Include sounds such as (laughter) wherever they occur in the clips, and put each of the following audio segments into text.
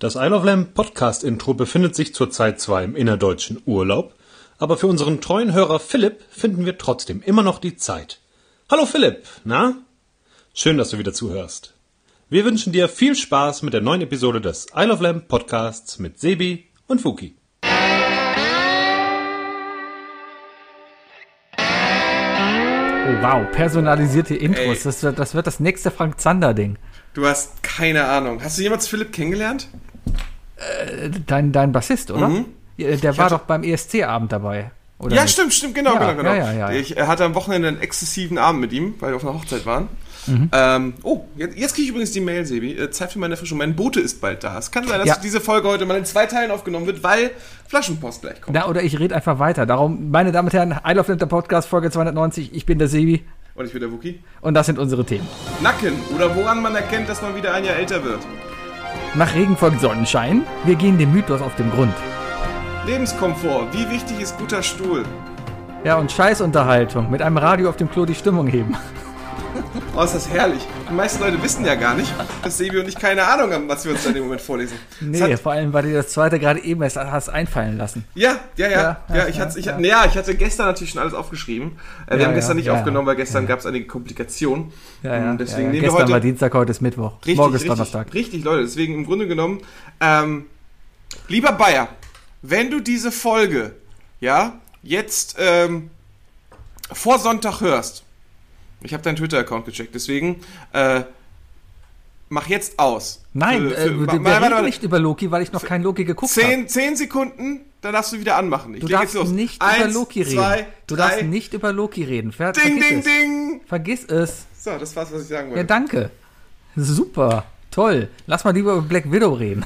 Das Isle of Lamb Podcast Intro befindet sich zurzeit zwar im innerdeutschen Urlaub, aber für unseren treuen Hörer Philipp finden wir trotzdem immer noch die Zeit. Hallo Philipp, na? Schön, dass du wieder zuhörst. Wir wünschen dir viel Spaß mit der neuen Episode des Isle of Lamb Podcasts mit Sebi und Fuki. Oh, wow, personalisierte Intros. Das wird, das wird das nächste Frank Zander-Ding. Du hast keine Ahnung. Hast du jemals Philipp kennengelernt? Äh, dein, dein Bassist, oder? Mhm. Der war doch beim ESC-Abend dabei. Oder ja, nicht? stimmt, stimmt, genau, Ja, genau, genau. ja, ja. Ich hatte am Wochenende einen exzessiven Abend mit ihm, weil wir auf einer Hochzeit waren. Mhm. Ähm, oh, jetzt, jetzt kriege ich übrigens die Mail, Sebi. Äh, Zeit für meine Erfrischung. Mein Bote ist bald da. Es kann sein, dass diese Folge heute mal in zwei Teilen aufgenommen wird, weil Flaschenpost gleich kommt. Na, oder ich rede einfach weiter. Darum, meine Damen und Herren, I Love Lamp, der Podcast, Folge 290. Ich bin der Sebi Und ich bin der Wookie. und das sind unsere Themen. Nacken oder woran man erkennt, dass man wieder ein Jahr älter wird. Nach Regen folgt Sonnenschein. Wir gehen dem Mythos auf den Grund. Lebenskomfort. Wie wichtig ist guter Stuhl? Ja, und Scheißunterhaltung. Mit einem Radio auf dem Klo die Stimmung heben. Oh, ist das herrlich. Die meisten Leute wissen ja gar nicht, dass Sebi und ich keine Ahnung haben, was wir uns da in dem Moment vorlesen. Nee, hat- vor allem, weil dir das zweite gerade eben erst hast einfallen lassen. Ja, ja, ja. Ja, Ja, ich, hatte, ich, ja. ja, ich hatte gestern natürlich schon alles aufgeschrieben. Äh, wir Ja, haben gestern nicht aufgenommen, weil gestern gab es einige Komplikationen. Ja, ja. Ähm, Deswegen nehmen Gestern wir heute. war Dienstag, heute ist Mittwoch. richtig, Morgen ist richtig, Donnerstag. Richtig, Leute. Deswegen im Grunde genommen, ähm, lieber Bayer, wenn du diese Folge, ja, jetzt ähm, vor Sonntag hörst, ich habe deinen Twitter-Account gecheckt, deswegen äh, mach jetzt aus. Nein, Für- äh, für- warte, wir warte, reden warte. nicht über Loki, weil ich noch kein Loki geguckt habe. Zehn, zehn Sekunden, dann darfst du wieder anmachen. Ich Du darfst nicht Eins, über Loki reden. Zwei, du drei. darfst nicht über Loki reden. Ver Ding, ding, es. ding. Vergiss es. So, das war's, was ich sagen Ja, wollte. danke. Super. Toll. Lass mal lieber über Black Widow reden.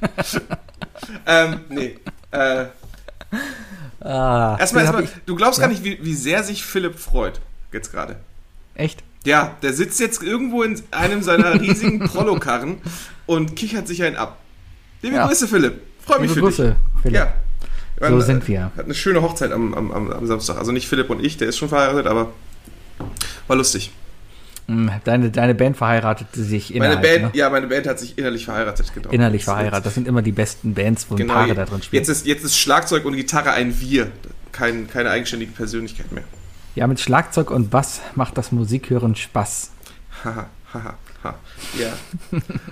(laughs) ähm, nee. Äh, Ah, erstmal, erstmal, du glaubst Ja. gar nicht, wie, wie sehr sich Philipp freut. Jetzt gerade. Echt? Ja, der sitzt jetzt irgendwo in einem seiner riesigen (laughs) Prollo-Karren und kichert sich einen ab. Liebe Ja. Grüße, Philipp. Freue mich Liebe für Grüße, dich. Philipp. Ja. Wir So waren, sind äh, wir. Hatten eine schöne Hochzeit am, am, am, am Samstag. Also nicht Philipp und ich, der ist schon verheiratet, aber war lustig. Hm, Deine, deine Band verheiratete sich Meine innerhalb, Band, ne? ja, meine Band hat sich innerlich verheiratet, genau. Innerlich verheiratet. Das sind immer die besten Bands, wo Genau, Paare da drin spielen. Jetzt ist, jetzt ist Schlagzeug und Gitarre ein Wir, kein, keine eigenständige Persönlichkeit mehr. Ja, mit Schlagzeug und Bass macht das Musikhören Spaß. Haha, haha, ha. Ja.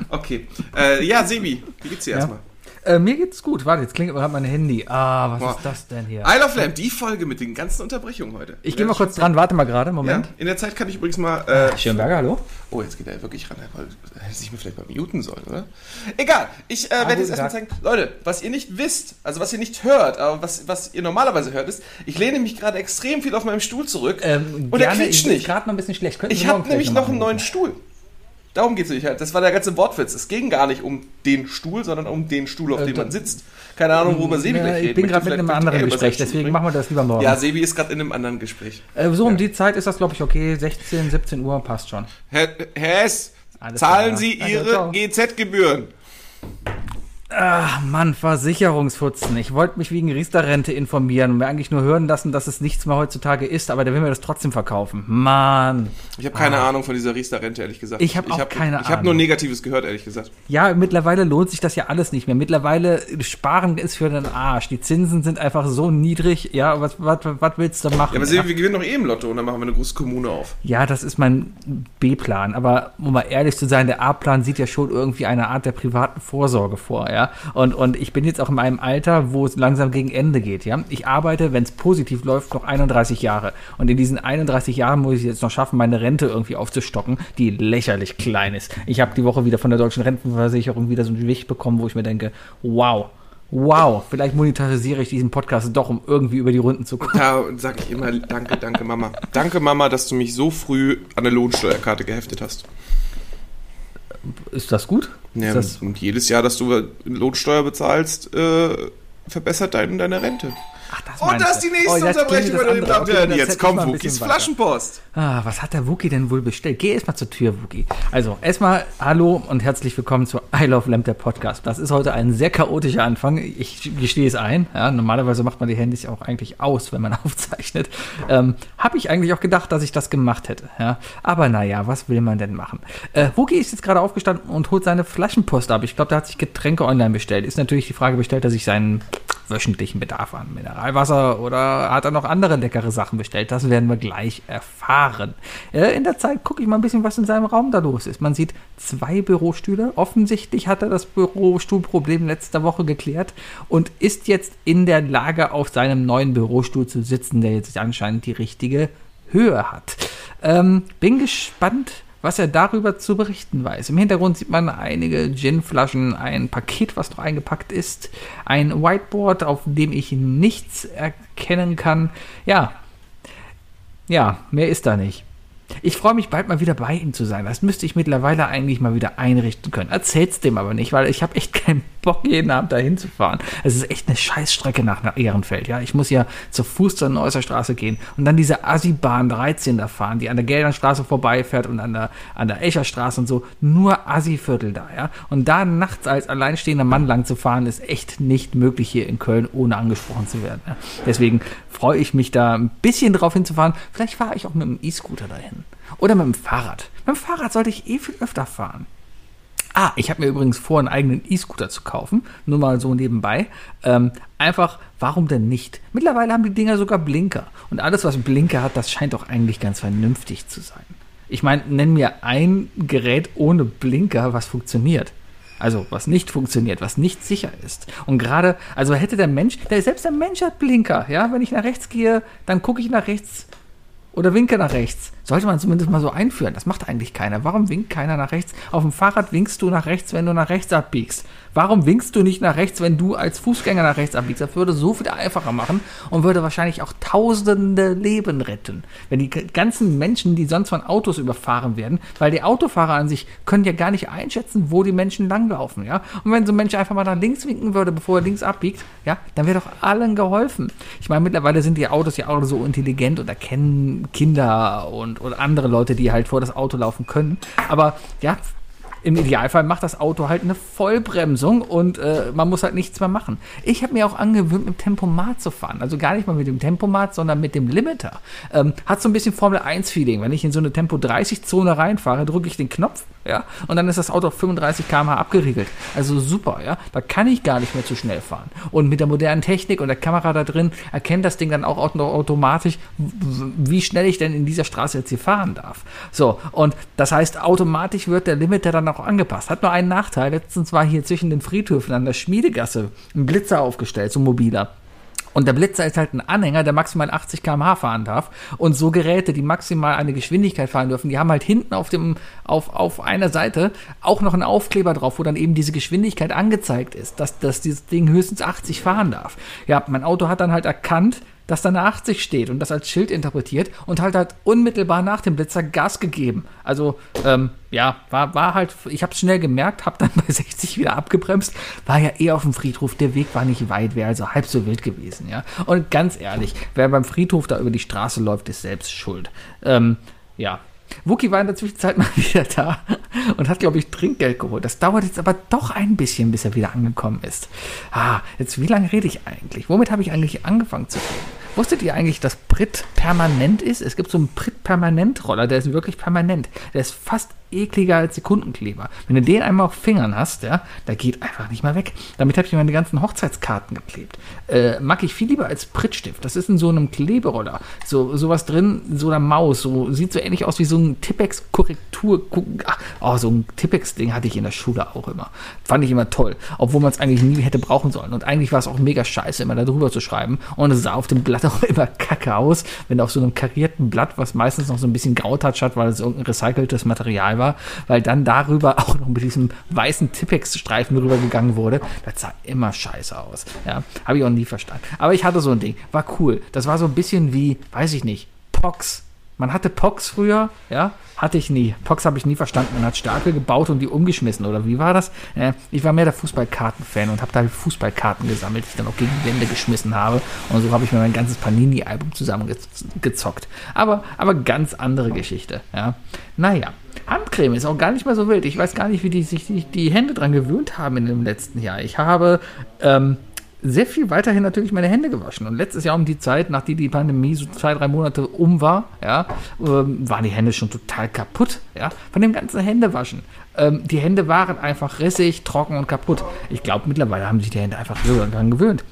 Okay. Äh, ja, Sebi, wie geht's dir Ja. erstmal? Äh, mir geht's gut. Warte, jetzt klingelt gerade mein Handy. Ah, was Boah. ist das denn hier? Isle of Lamp, die Folge mit den ganzen Unterbrechungen heute. Ich gehe mal kurz dran. Warte mal gerade. Ja, Moment. in der Zeit kann ich übrigens mal. Äh, Schönberger, hallo? oh, jetzt geht er wirklich ran. Er hätte sich mir vielleicht mal muten sollen, oder? Egal, ich äh, werde guten jetzt erstmal zeigen. Leute, was ihr nicht wisst, also was ihr nicht hört, aber was, was ihr normalerweise hört, ist, ich lehne mich gerade extrem viel auf meinem Stuhl zurück Ähm, und er quietscht nicht. gerade noch ein bisschen schlecht. Könnten Ich habe nämlich noch einen neuen? Stuhl. Darum geht es nicht. Das war der ganze Wortwitz. Es ging gar nicht um den Stuhl, sondern um den Stuhl, auf Äh, dem man sitzt. Keine Ahnung, worüber Sebi Ja, gleich ich reden bin möchte. gerade mit einem anderen er Gespräch, deswegen machen wir das lieber morgen. Ja, Sebi ist gerade in einem anderen Gespräch. äh, so um die Zeit ist das, glaube ich, okay. 16, 17 Uhr passt schon. Herr, Hess, Alles zahlen klar. Sie Ihre. GZ-Gebühren. Ach Mann, Versicherungsfutzen. Ich wollte mich wegen Riester-Rente informieren und mir eigentlich nur hören lassen, dass es nichts mehr heutzutage ist, aber der will mir das trotzdem verkaufen. Mann. Ich habe keine Ahnung von dieser Riester-Rente, ehrlich gesagt. Ah. Ich hab auch keine Ich habe Ahnung. nur Negatives gehört, ehrlich gesagt. Ja, mittlerweile lohnt sich das ja alles nicht mehr. Mittlerweile sparen ist für den Arsch. Die Zinsen sind einfach so niedrig. Ja, was, was, was willst du machen? Ja, aber ja? Wir gewinnen doch eh im Lotto und dann machen wir eine große Kommune auf. Ja, das ist mein B-Plan. Aber um mal ehrlich zu sein, der A-Plan sieht ja schon irgendwie eine Art der privaten Vorsorge vor, ja. Und, und ich bin jetzt auch in einem Alter, wo es langsam gegen Ende geht, ja. Ich arbeite, wenn es positiv läuft, noch 31 Jahre. Und in diesen 31 Jahren muss ich jetzt noch schaffen, meine Rente irgendwie aufzustocken, die lächerlich klein ist. Ich habe die Woche wieder von der deutschen Rentenversicherung wieder so ein Gewicht bekommen, wo ich mir denke, wow. Wow, vielleicht monetarisiere ich diesen Podcast doch, um irgendwie über die Runden zu kommen. Da sage ich immer, danke, danke Mama. Danke Mama, dass du mich so früh an der Lohnsteuerkarte geheftet hast. Ist das gut? Ja, das, und jedes Jahr, dass du Lohnsteuer bezahlst, äh, verbessert dein, deine Rente. Ach, das Und das ist die nächste oh, Unterbrechung, meine Damen und Herren. Jetzt kommt Wookies Flaschenpost. Ah, was hat der Wookie denn wohl bestellt? Geh erstmal zur Tür, Wookie. Also, erstmal hallo und herzlich willkommen zu I Love Lamp, der Podcast. Das ist heute ein sehr chaotischer Anfang. Ich gestehe es ein. Ja, normalerweise macht man die Handys auch eigentlich aus, wenn man (laughs) aufzeichnet. Ähm, Habe ich eigentlich auch gedacht, dass ich das gemacht hätte. Ja? Aber naja, was will man denn machen? Äh, Wookie ist jetzt gerade aufgestanden und holt seine Flaschenpost ab. Ich glaube, der hat sich Getränke online bestellt. Ist natürlich die Frage, bestellt er sich seinen wöchentlichen Bedarf an Mineralwasser oder hat er noch andere leckere Sachen bestellt? Das werden wir gleich erfahren. Äh, in der Zeit gucke ich mal ein bisschen, was in seinem Raum da los ist. Man sieht zwei Bürostühle. Offensichtlich hat er das Bürostuhlproblem letzte Woche geklärt und ist jetzt in der Lage, auf seinem neuen Bürostuhl zu sitzen, der jetzt anscheinend die richtige Höhe hat. Ähm, bin gespannt, was er darüber zu berichten weiß. Im Hintergrund sieht man einige Gin-Flaschen, ein Paket, was noch eingepackt ist, ein Whiteboard, auf dem ich nichts erkennen kann. Ja, ja, mehr ist da nicht. Ich freue mich bald mal wieder bei ihm zu sein. Das müsste ich mittlerweile eigentlich mal wieder einrichten können. Erzähl's dem aber nicht, weil ich habe echt keinen Bock, jeden Abend dahin zu fahren. Es ist echt eine Scheißstrecke nach Ehrenfeld. Ja, ich muss ja zur Fuß zur Neusser Straße gehen und dann diese Assi-Bahn 13 da fahren, die an der Geldernstraße vorbeifährt und an der, an der Echerstraße und so. Nur Assi-Viertel da, ja. Und da nachts als alleinstehender Mann lang zu fahren, ist echt nicht möglich hier in Köln, ohne angesprochen zu werden. Ja. Deswegen freue ich mich da ein bisschen drauf hinzufahren. Vielleicht fahre ich auch mit dem E-Scooter dahin. Oder mit dem Fahrrad. Mit dem Fahrrad sollte ich eh viel öfter fahren. Ah, ich habe mir übrigens vor, einen eigenen E-Scooter zu kaufen. Nur mal so nebenbei. Ähm, einfach, warum denn nicht? Mittlerweile haben die Dinger sogar Blinker. Und alles, was Blinker hat, das scheint doch eigentlich ganz vernünftig zu sein. Ich meine, nenn mir ein Gerät ohne Blinker, was funktioniert. Also was nicht funktioniert, was nicht sicher ist. Und gerade, also hätte der Mensch, der, selbst der Mensch hat Blinker, ja, wenn ich nach rechts gehe, dann gucke ich nach rechts oder winke nach rechts. Sollte man zumindest mal so einführen. Das macht eigentlich keiner. Warum winkt keiner nach rechts? Auf dem Fahrrad winkst du nach rechts, wenn du nach rechts abbiegst. Warum winkst du nicht nach rechts, wenn du als Fußgänger nach rechts abbiegst? Das würde so viel einfacher machen und würde wahrscheinlich auch tausende Leben retten. Wenn die ganzen Menschen, die sonst von Autos überfahren werden, weil die Autofahrer an sich können ja gar nicht einschätzen, wo die Menschen langlaufen, ja? Und wenn so ein Mensch einfach mal nach links winken würde, bevor er links abbiegt, ja, dann wäre doch allen geholfen. Ich meine, mittlerweile sind die Autos ja auch so intelligent und erkennen Kinder und, und andere Leute, die halt vor das Auto laufen können. Aber ja, im Idealfall macht das Auto halt eine Vollbremsung und äh, man muss halt nichts mehr machen. Ich habe mir auch angewöhnt, mit dem Tempomat zu fahren. Also gar nicht mal mit dem Tempomat, sondern mit dem Limiter. Ähm, hat so ein bisschen Formel 1-Feeling. Wenn ich in so eine Tempo 30-Zone reinfahre, drücke ich den Knopf, ja, und dann ist das Auto auf 35 km/h abgeriegelt. Also super, ja. Da kann ich gar nicht mehr zu schnell fahren. Und mit der modernen Technik und der Kamera da drin erkennt das Ding dann auch automatisch, wie schnell ich denn in dieser Straße jetzt hier fahren darf. So, und das heißt, automatisch wird der Limiter dann auch angepasst. Hat nur einen Nachteil. Letztens war hier zwischen den Friedhöfen an der Schmiedegasse ein Blitzer aufgestellt, so mobiler. Und der Blitzer ist halt ein Anhänger, der maximal 80 km/h fahren darf. Und so Geräte, die maximal eine Geschwindigkeit fahren dürfen, die haben halt hinten auf dem, auf, auf einer Seite auch noch einen Aufkleber drauf, wo dann eben diese Geschwindigkeit angezeigt ist, dass, dass dieses Ding höchstens 80 fahren darf. Ja, mein Auto hat dann halt erkannt, dass da eine 80 steht und das als Schild interpretiert und halt halt unmittelbar nach dem Blitzer Gas gegeben. Also, ähm, ja, war, war halt, ich habe es schnell gemerkt, habe dann (laughs) bei 60 wieder abgebremst, war ja eh auf dem Friedhof, der Weg war nicht weit, wäre also halb so wild gewesen, ja. Und ganz ehrlich, wer beim Friedhof da über die Straße läuft, ist selbst schuld. Ähm, ja, Wookie war in der Zwischenzeit (laughs) mal wieder da und hat, glaube ich, Trinkgeld geholt. Das dauert jetzt aber doch ein bisschen, bis er wieder angekommen ist. Ah, jetzt, wie lange rede ich eigentlich? Womit habe ich eigentlich angefangen zu reden? Wusstet ihr eigentlich, dass Brit permanent ist? Es gibt so einen Brit-Permanent-Roller, der ist wirklich permanent. Der ist fast ekliger als Sekundenkleber. Wenn du den einmal auf Fingern hast, ja, der geht einfach nicht mehr weg. Damit habe ich meine ganzen Hochzeitskarten geklebt. Äh, mag ich viel lieber als Prittstift. Das ist in so einem Kleberoller. So sowas drin, so einer Maus. So sieht so ähnlich aus wie so ein Tippex-Korrektur. Oh, so ein Tippex-Ding hatte ich in der Schule auch immer. Fand ich immer toll. Obwohl man es eigentlich nie hätte brauchen sollen. Und eigentlich war es auch mega scheiße, immer da drüber zu schreiben. Und es sah auf dem Blatt (laughs) auch immer kacke aus, wenn auf so einem karierten Blatt, was meistens noch so ein bisschen Grautouch hat, weil es irgendein recyceltes Material war, weil dann darüber (laughs) auch noch mit diesem weißen Tippex-Streifen rübergegangen wurde. Das sah immer scheiße aus. Ja, habe ich auch nie verstanden. Aber ich hatte so ein Ding. War cool. Das war so ein bisschen wie, weiß ich nicht, Pox Man hatte Pox früher, ja, hatte ich nie. Pox habe ich nie verstanden. Man hat Starke gebaut und die umgeschmissen, oder wie war das? Äh, ich war mehr der Fußballkarten-Fan und habe da Fußballkarten gesammelt, die ich dann auch gegen die Wände geschmissen habe. Und so habe ich mir mein ganzes Panini-Album zusammengezockt. Aber, aber ganz andere Geschichte, ja. Naja, Handcreme ist auch gar nicht mehr so wild. Ich weiß gar nicht, wie die sich die, die Hände dran gewöhnt haben in dem letzten Jahr. Ich habe ähm, sehr viel weiterhin natürlich meine Hände gewaschen. Und letztes Jahr um die Zeit, nachdem die Pandemie so zwei, drei Monate um war, ja, ähm, waren die Hände schon total kaputt, ja, von dem ganzen Händewaschen. Ähm, die Hände waren einfach rissig, trocken und kaputt. Ich glaube, mittlerweile haben sich die Hände einfach so daran gewöhnt.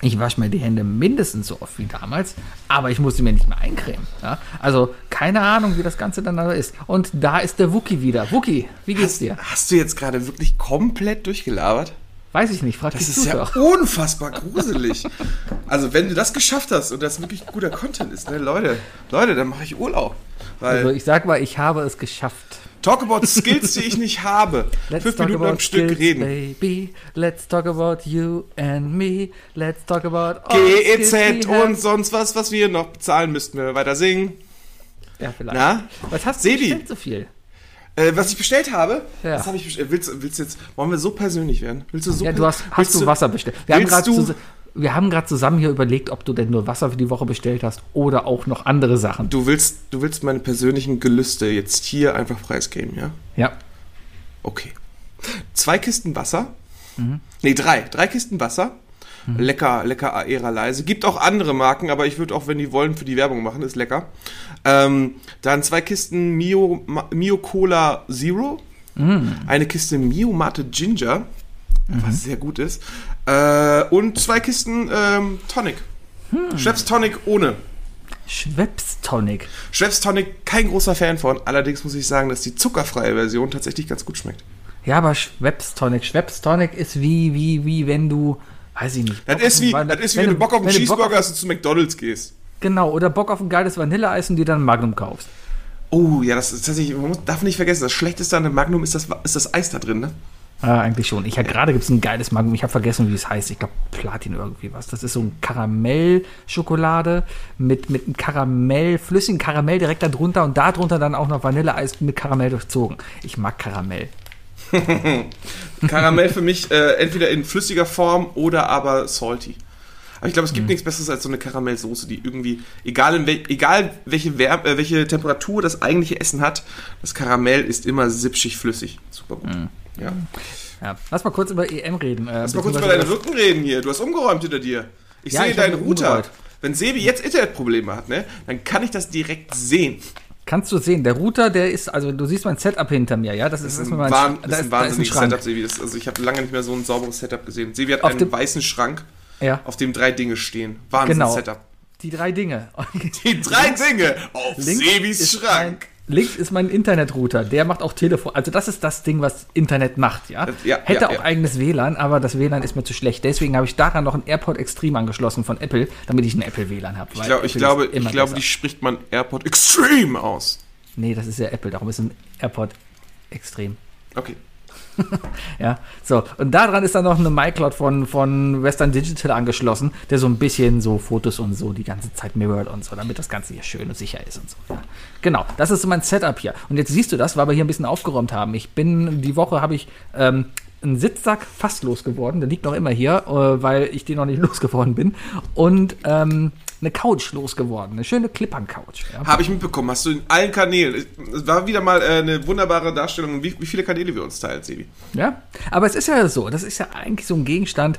Ich wasche mir die Hände mindestens so oft wie damals, aber ich muss sie mir nicht mehr eincremen. Ja? Also keine Ahnung, wie das Ganze dann da ist. Und da ist der Wookie wieder. Wookie, wie geht's hast, dir? Hast du jetzt gerade wirklich komplett durchgelabert? Weiß ich nicht, frag Das ist ja unfassbar gruselig. also, wenn du das geschafft hast und das wirklich guter Content ist, ne, Leute, Leute, dann mache ich Urlaub. Also ich sag mal, ich habe es geschafft. Talk about Skills, die ich nicht habe. (laughs) Fünf Minuten am Stück skills, reden. baby. Let's talk about you and me. Let's talk about GEZ und sonst was, was wir noch bezahlen müssten, wenn wir weiter singen. Ja, vielleicht. Na? Was hast du Sebi. so viel? Äh, was ich bestellt habe, Ja. das habe ich bestellt. Willst, willst du jetzt, wollen wir so persönlich werden? Willst du so Ja, du hast, willst hast du Wasser bestellt. Wir haben willst gerade wir haben gerade zusammen hier überlegt, ob du denn nur Wasser für die Woche bestellt hast oder auch noch andere Sachen. Du willst, du willst meine persönlichen Gelüste jetzt hier einfach preisgeben, ja? Ja. Okay. Zwei Kisten Wasser. Mhm. Nee, drei. Drei Kisten Wasser. Lecker, lecker Aera leise. Gibt auch andere Marken, aber ich würde auch, wenn die wollen, für die Werbung machen. Ist lecker. Ähm, dann zwei Kisten Mio, Mio Cola Zero. Mhm. Eine Kiste Mio Mate Ginger. Was sehr gut ist. Äh, und zwei Kisten ähm, Tonic. Hm. Schweppes Tonic ohne. Schweppes Tonic. Schweppes Tonic, kein großer Fan von. Allerdings muss ich sagen, dass die zuckerfreie Version tatsächlich ganz gut schmeckt. Ja, aber Schweppes Tonic. Schweppes Tonic ist wie, wie, wie wenn du, weiß ich nicht. Das ist wie, ein- das ist wie wenn, du Bock auf einen Cheeseburger hast und zu McDonalds gehst. Genau, oder Bock auf ein geiles Vanilleeis und dir dann Magnum kaufst. Oh, ja, das ist tatsächlich, man muss, darf nicht vergessen, das Schlechteste an dem Magnum ist das, ist das Eis da drin, ne? Ah, eigentlich schon. Ich habe gerade gibt es ein geiles Magnum. Ich habe vergessen, wie es heißt. Ich glaube Platin irgendwie was. Das ist so ein Karamellschokolade mit mit einem Karamell, flüssigen Karamell direkt darunter und darunter dann auch noch Vanilleeis mit Karamell durchzogen. Ich mag Karamell. (laughs) Karamell für mich äh, entweder in flüssiger Form oder aber salty. Aber ich glaube, es gibt Mhm. nichts Besseres als so eine Karamellsoße, die irgendwie, egal, in wel, egal welche, Wärme, äh, welche Temperatur das eigentliche Essen hat, das Karamell ist immer sipschig flüssig. Super gut. Mhm. Ja. Ja. Lass mal kurz über EM reden. Äh, Lass mal kurz über deinen Rücken reden hier. Du hast umgeräumt hinter dir. Ich Ja, sehe ich deinen Router. umgeräumt. Wenn Sebi jetzt Internetprobleme hat, ne, dann kann ich das direkt sehen. Kannst du sehen, der Router, der ist, also du siehst mein Setup hinter mir, ja? Das ist, Das ist ein, mein Wahn, da ist ein da ein wahnsinniges Schrank. Setup. Das, also ich habe lange nicht mehr so ein sauberes Setup gesehen. Sebi hat Auf einen dem- weißen Schrank, Ja, auf dem drei Dinge stehen. Wahnsinn Genau. Setup. die drei Dinge. Die drei Dinge auf Sebis ist Schrank. Links ist mein Internetrouter, der macht auch Telefon. Also das ist das Ding, was Internet macht, ja. Das- ja, Hätte ja, auch ja. eigenes WLAN, aber das WLAN ist mir zu schlecht. Deswegen habe ich daran noch ein AirPod Extreme angeschlossen von Apple, damit ich ein Apple WLAN habe. Ich, glaub, ich glaube, ich glaube die spricht man AirPod Extreme aus. Nee, das ist ja Apple, darum ist ein AirPod Extrem. Okay. (laughs) Ja, so. Und daran ist dann noch eine MyCloud von, von Western Digital angeschlossen, der so ein bisschen so Fotos und so die ganze Zeit mirrort und so, damit das Ganze hier schön und sicher ist und so. Ja. Genau, das ist so mein Setup hier. Und jetzt siehst du das, weil wir hier ein bisschen aufgeräumt haben. Ich bin, die Woche habe ich ähm, einen Sitzsack fast losgeworden, der liegt noch immer hier, äh, weil ich den noch nicht (laughs) losgeworden bin. Und ähm, eine Couch losgeworden, eine schöne Klippern-Couch. Ja. Habe ich mitbekommen. Hast du in allen Kanälen. Es war wieder mal äh, eine wunderbare Darstellung, wie, wie viele Kanäle wir uns teilen, Sebi. Ja, aber es ist ja so, das ist ja eigentlich so ein Gegenstand,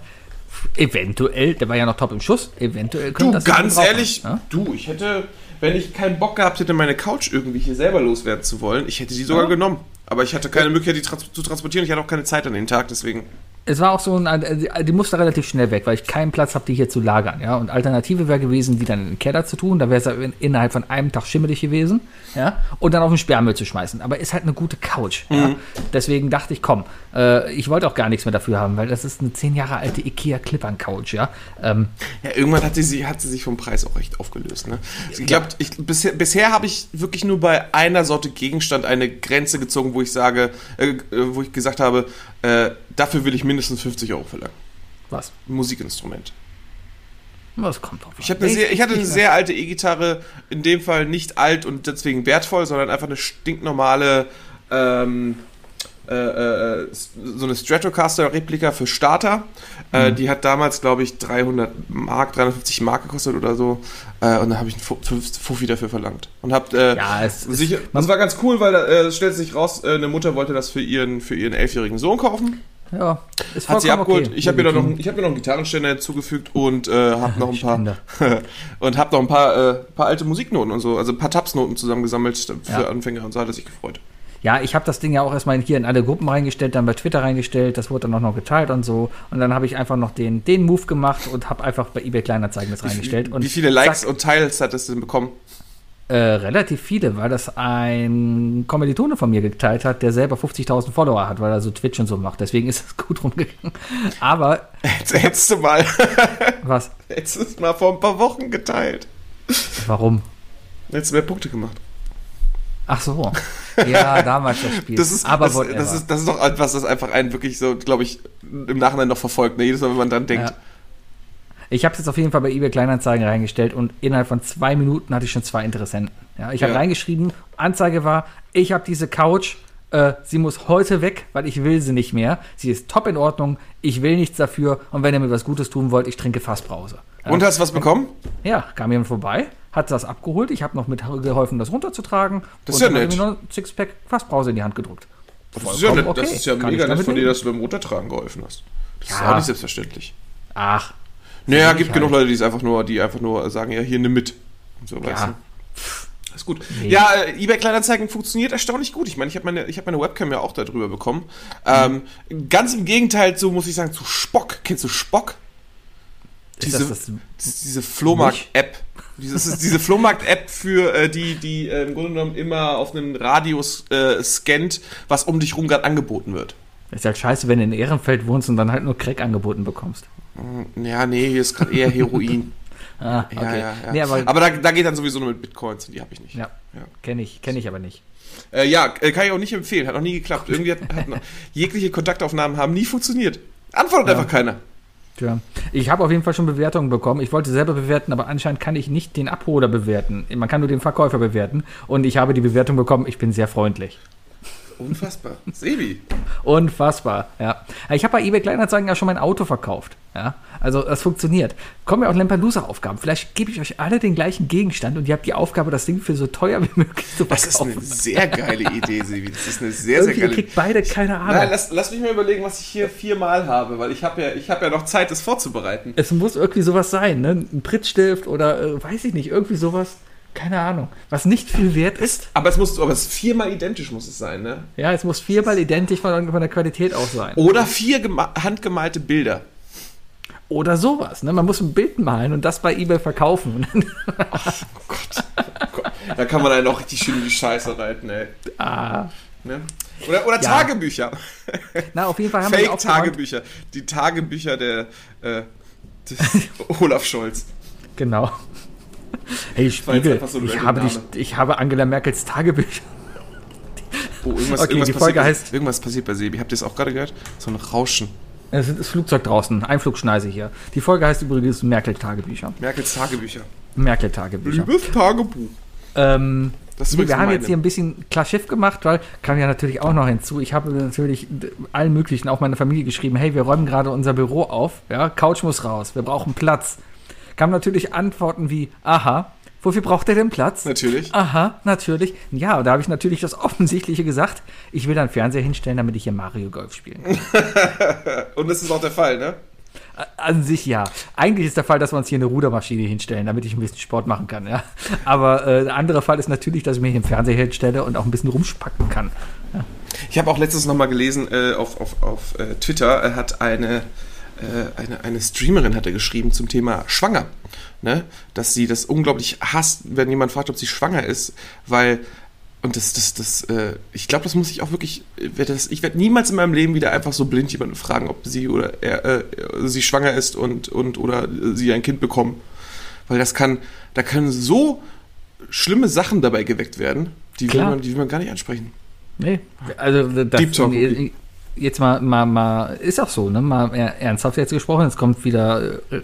eventuell, der war ja noch top im Schuss, eventuell Du, könnte das ganz jemand ehrlich, brauchen, du, ich hätte, wenn ich keinen Bock gehabt hätte, meine Couch irgendwie hier selber loswerden zu wollen, ich hätte die sogar Ja. genommen. Aber ich hatte keine Möglichkeit, die trans zu transportieren. Ich hatte auch keine Zeit an den Tag, deswegen. Es war auch so, ein, äh, die- musste relativ schnell weg, weil ich keinen Platz habe, die hier zu lagern. Ja? Und Alternative wäre gewesen, die dann in den Keller zu tun, da wäre es in, innerhalb von einem Tag schimmelig gewesen, ja, und dann auf den Sperrmüll zu schmeißen. Aber ist halt eine gute Couch. Ja? Deswegen dachte ich, komm, äh, ich wollte auch gar nichts mehr dafür haben, weil das ist eine zehn Jahre alte Ikea Clippern Couch, ja. Ähm, Ja, irgendwann hat sie, hat sie sich vom Preis auch recht aufgelöst. Ne? Ich glaube, bisher, bisher habe ich wirklich nur bei einer Sorte Gegenstand eine Grenze gezogen, wo ich sage, äh, äh, wo ich gesagt habe, äh, dafür will ich mindestens 50 Euro verlangen. was? Musikinstrument. Das kommt drauf an. Ich, eine sehr, ich hatte eine sehr alte E-Gitarre, in dem Fall nicht alt und deswegen wertvoll, sondern einfach eine stinknormale, ähm, äh, äh, so eine Stratocaster-Replika für Starter. Äh, die hat damals, glaube ich, 300 Mark, 350 Mark gekostet oder so. Äh, und dann habe ich einen Fu- Fu- Fuffi dafür verlangt. Und hab, äh, Ja, es ist- sicher, das war ganz cool, weil äh, es stellt sich raus, äh, eine Mutter wollte das für ihren, für ihren elfjährigen Sohn kaufen. Ja, ist Hat sie abgeholt. okay. Ich habe mir, da noch, ich hab mir noch einen Gitarrenständer hinzugefügt und äh, habe (laughs) noch ein paar (laughs) und habe noch ein paar, äh, paar alte Musiknoten und so, also ein paar Tapsnoten zusammengesammelt für Ja. Anfänger und so hat er sich gefreut. Ja, ich habe das Ding ja auch erstmal hier in alle Gruppen reingestellt, dann bei Twitter reingestellt, das wurde dann auch noch geteilt und so. Und dann habe ich einfach noch den, den Move gemacht und habe einfach bei eBay Kleinanzeigen das reingestellt. Und Wie viele Likes zack, und Teils hat es denn bekommen? äh, relativ viele, weil das ein Kommilitone von mir geteilt hat, der selber 50.000 Follower hat, weil er so Twitch und so macht. Deswegen ist es (laughs) gut rumgegangen. Aber, Jetzt hättest du mal, (laughs) was? hättest du es mal vor ein paar Wochen geteilt. Warum? Hättest du mehr Punkte gemacht. Ach so. (laughs) Ja, damals das Spiel. Das ist, Aber das, das, ist, das ist doch etwas, das einfach einen wirklich so, glaube ich, im Nachhinein noch verfolgt. Ne? Jedes Mal, wenn man dran denkt. Ja. Ich habe es jetzt auf jeden Fall bei eBay Kleinanzeigen reingestellt und innerhalb von zwei Minuten hatte ich schon zwei Interessenten. Ja, ich habe Ja. reingeschrieben, Anzeige war, ich habe diese Couch, äh, sie muss heute weg, weil ich will sie nicht mehr. Sie ist top in Ordnung, ich will nichts dafür und wenn ihr mir was Gutes tun wollt, ich trinke Fassbrause. Ja, Und hast du was bekommen? ja kam jemand vorbei, hat das abgeholt, ich habe noch mit geholfen, das runterzutragen. Das ist ja nett. er mir noch ein Sixpack Fassbrause in die Hand gedrückt. Das ist ja, nett, das okay. ist ja Kann ich mega nett von dir, dass du beim Motortragen geholfen hast. Das ist Ja. auch nicht selbstverständlich. Ach, Naja, ich gibt halt. genug Leute, die es einfach nur, die einfach nur sagen, ja, hier nimm mit. Und so, weißt Ja. du. Ist gut. Nee. Ja, äh, eBay Kleinanzeigen funktioniert erstaunlich gut. Ich meine, ich habe meine, ich hab meine Webcam ja auch darüber bekommen. Ähm, ganz im Gegenteil, so muss ich sagen, zu Spock. Kennst du Spock? ist Diese, das das diese- diese Flohmarkt-App. Das ist diese Flohmarkt-App für äh, die, die äh, im Grunde genommen immer auf einen Radius äh, scannt, was um dich rum gerade angeboten wird. Ist halt scheiße, wenn du in Ehrenfeld wohnst und dann halt nur Crack angeboten bekommst. Ja, nee, hier ist gerade eher Heroin. (laughs) Ah, Ja, okay. ja, ja. Nee, aber, aber da, da geht dann sowieso nur mit Bitcoins und die habe ich nicht. ja, Ja. kenne ich, kenn ich aber nicht. Äh, ja, äh, kann ich auch nicht empfehlen. Hat noch nie geklappt. Irgendwie hat, hat noch, (laughs) jegliche Kontaktaufnahmen haben nie funktioniert. Antwortet Ja. einfach keiner. Tja. Ich habe auf jeden Fall schon Bewertungen bekommen. Ich wollte selber bewerten, aber anscheinend kann ich nicht den Abholer bewerten. Man kann nur den Verkäufer bewerten. Und ich habe die Bewertung bekommen, ich bin sehr freundlich. Unfassbar. Sebi. Unfassbar, ja. Ich habe bei eBay Kleinanzeigen ja schon mein Auto verkauft. Ja, also das funktioniert. Kommen ja auch Lampedusa-Aufgaben. Vielleicht gebe ich euch alle den gleichen Gegenstand und ihr habt die Aufgabe, das Ding für so teuer wie möglich zu Das ist verkaufen. eine sehr geile Idee, Sebi. Das ist eine sehr, sehr Irgendwie, ihr geile kriegt beide keine Ahnung. Nein, lass, lass mich mal überlegen, was ich hier viermal habe, weil ich habe ja, ich habe ja noch Zeit, das vorzubereiten. Es muss irgendwie sowas sein, ne? Ein Prittstift oder äh, weiß ich nicht, irgendwie sowas. Keine Ahnung. Was nicht viel wert ist. Aber es muss, aber es viermal identisch muss es sein, ne? Ja, es muss viermal identisch von, von der Qualität auch sein. Oder vier gema- handgemalte Bilder. Oder sowas, ne? Man muss ein Bild malen und das bei eBay verkaufen. (laughs) Oh Gott, oh Gott. Da kann man einen auch richtig schön in die Scheiße reiten, ey. ah. Ne? Oder, oder Ja. Tagebücher. Na, auf jeden Fall haben wir die aufgeräumt. Fake-Tagebücher. Die Tagebücher der äh, des (laughs) Olaf Scholz. Genau. Hey, Spiegel, so ich, habe die, ich habe Angela Merkels Tagebücher. Oh, irgendwas, Okay, irgendwas die passiert Folge bei- heißt- Irgendwas passiert bei Sebi. Habt ihr es auch gerade gehört? So ein Rauschen. Es ist das Flugzeug draußen, Einflugschneise hier. Die Folge heißt übrigens Merkel-Tagebücher. Merkels Tagebücher. Merkel-Tagebücher. Liebes Tagebuch. Ähm, Das nee, wir haben meine. jetzt hier ein bisschen klar Schiff gemacht, weil kam ja natürlich auch noch hinzu. Ich habe natürlich allen möglichen, auch meiner Familie geschrieben, hey, wir räumen gerade unser Büro auf, ja, Couch muss raus, wir brauchen Platz. Kam natürlich Antworten wie, aha, wofür braucht ihr denn Platz? Natürlich. Aha, natürlich. Ja, und da habe ich natürlich das Offensichtliche gesagt. Ich will da einen Fernseher hinstellen, damit ich hier Mario Golf spielen kann. (laughs) Und das ist auch der Fall, ne? An sich ja. Eigentlich ist der Fall, dass wir uns hier eine Rudermaschine hinstellen, damit ich ein bisschen Sport machen kann, ja. Aber äh, der andere Fall ist natürlich, dass ich mir hier einen Fernseher hinstelle und auch ein bisschen rumspacken kann. Ich habe auch letztens noch mal gelesen äh, auf, auf, auf äh, Twitter, hat eine, eine, eine Streamerin hatte geschrieben zum Thema schwanger. Ne? Dass sie das unglaublich hasst, wenn jemand fragt, ob sie schwanger ist, weil und das, das, das, äh, ich glaube, das muss ich auch wirklich, äh, das, ich werde niemals in meinem Leben wieder einfach so blind jemanden fragen, ob sie oder er, äh, sie schwanger ist und, und oder äh, sie ein Kind bekommen. Weil das kann, da können so schlimme Sachen dabei geweckt werden, die will man, die will man gar nicht ansprechen. Nee, also das, Deep Talk. Jetzt mal, mal, mal, ist auch so, ne? Mal ernsthaft jetzt gesprochen, jetzt kommt wieder äh,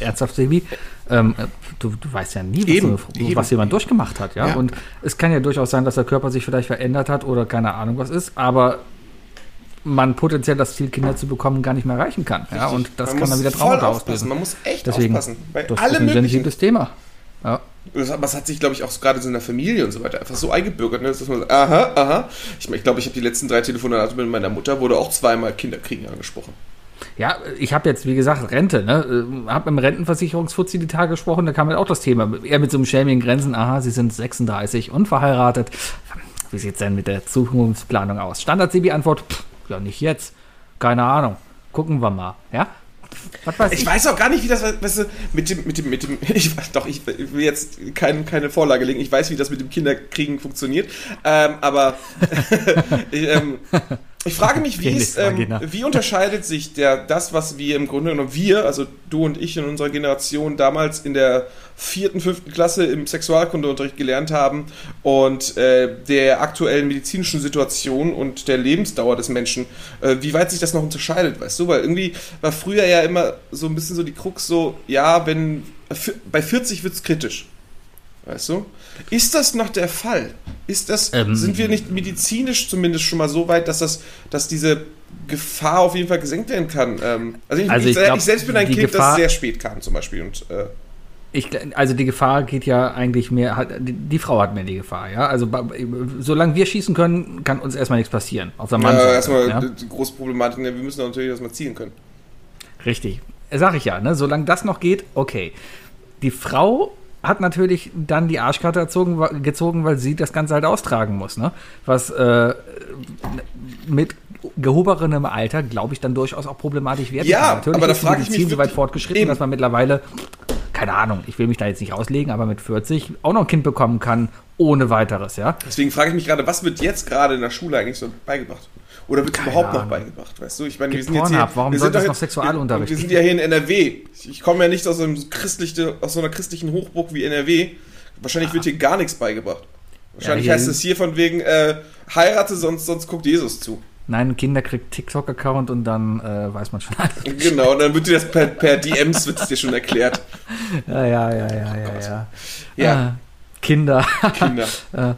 ernsthaft Sebi. Ähm, du, du weißt ja nie, was, Eben, so, eben. was jemand durchgemacht hat, ja? Ja. Und es kann ja durchaus sein, dass der Körper sich vielleicht verändert hat oder keine Ahnung was ist, aber man potenziell das Ziel, Kinder zu bekommen, gar nicht mehr erreichen kann. Ja? Und das Man kann dann wieder Traumata auslösen. Man muss echt Deswegen, aufpassen. Bei das allem ist ein möglichen. sensitives Thema. Ja. Das, aber es hat sich, glaube ich, auch gerade so in der Familie und so weiter einfach so eingebürgert, ne, dass man sagt, aha, aha. Ich, ich glaube, ich habe die letzten drei Telefonate mit meiner Mutter, wurde auch zweimal Kinderkriegen angesprochen. Ja, ich habe jetzt, wie gesagt, Rente, ne? Habe im Rentenversicherungsfuzzi die Tage gesprochen, da kam halt auch das Thema. Er mit so einem schämigen Grenzen, aha, Sie sind 36 und verheiratet. Wie sieht's denn mit der Zukunftsplanung aus? Standard-CB-Antwort, ja, nicht jetzt. Keine Ahnung. Gucken wir mal, ja? Was weiß Ich weiß auch gar nicht, wie das, weißt du, mit dem, mit dem, mit dem, (laughs) ich weiß doch, ich will jetzt kein, keine Vorlage legen, ich weiß, wie das mit dem Kinderkriegen funktioniert, ähm, aber (laughs) ich, ähm, ich frage mich, wie, es, ähm, wie unterscheidet sich der, das, was wir im Grunde genommen, wir, also du und ich in unserer Generation damals in der vierten, fünften Klasse im Sexualkundeunterricht gelernt haben und äh, der aktuellen medizinischen Situation und der Lebensdauer des Menschen, äh, wie weit sich das noch unterscheidet, weißt du? Weil irgendwie war früher ja immer so ein bisschen so die Krux so, ja, wenn bei 40 wird's kritisch. Weißt du? Ist das noch der Fall? Ist das, Ähm. sind wir nicht medizinisch zumindest schon mal so weit, dass das, dass diese Gefahr auf jeden Fall gesenkt werden kann? Ähm, also ich, Also ich, ich glaub, ich selbst bin ein Kind, Gefahr- das sehr spät kam zum Beispiel und äh, Ich, also die Gefahr geht ja eigentlich mehr, hat, die, die Frau hat mehr die Gefahr, ja. Also solange wir schießen können, kann uns erstmal nichts passieren. Auf der äh, Mannseite, erstmal ja? die, große Problematik, ne, wir müssen natürlich erstmal zielen können. Richtig. Sag ich ja, ne? Solange das noch geht, okay. Die Frau hat natürlich dann die Arschkarte erzogen, gezogen, weil sie das Ganze halt austragen muss, ne? Was äh, mit gehobenem Alter, glaube ich, dann durchaus auch problematisch werden Ja, kann. Natürlich aber da ist die frage ich Medizin mich so weit fortgeschritten, eben. dass man mittlerweile, keine Ahnung, ich will mich da jetzt nicht auslegen, aber mit 40 auch noch ein Kind bekommen kann, ohne weiteres, ja? Deswegen frage ich mich gerade, was wird jetzt gerade in der Schule eigentlich so beigebracht? Oder wird es überhaupt noch Ahnung. beigebracht? Weißt du, ich meine, wir sind jetzt hier. Pornhub, warum wir sollte sind es noch Sexualunterricht Wir, sind ja hier in NRW. Ich, komme ja nicht aus, einem christlichen, aus so einer christlichen Hochburg wie NRW. Wahrscheinlich wird hier gar nichts beigebracht. Wahrscheinlich hier- heißt es hier von wegen, äh, heirate, sonst, sonst guckt Jesus zu. Nein, ein Kinder kriegt TikTok-Account und dann äh, weiß man schon alles. Genau, und dann wird dir das per, per DMs wird es dir schon erklärt. (laughs) Ja, ja, ja, ja, ja, ja. Ja. Ah, Kinder. Kinder. (laughs) äh,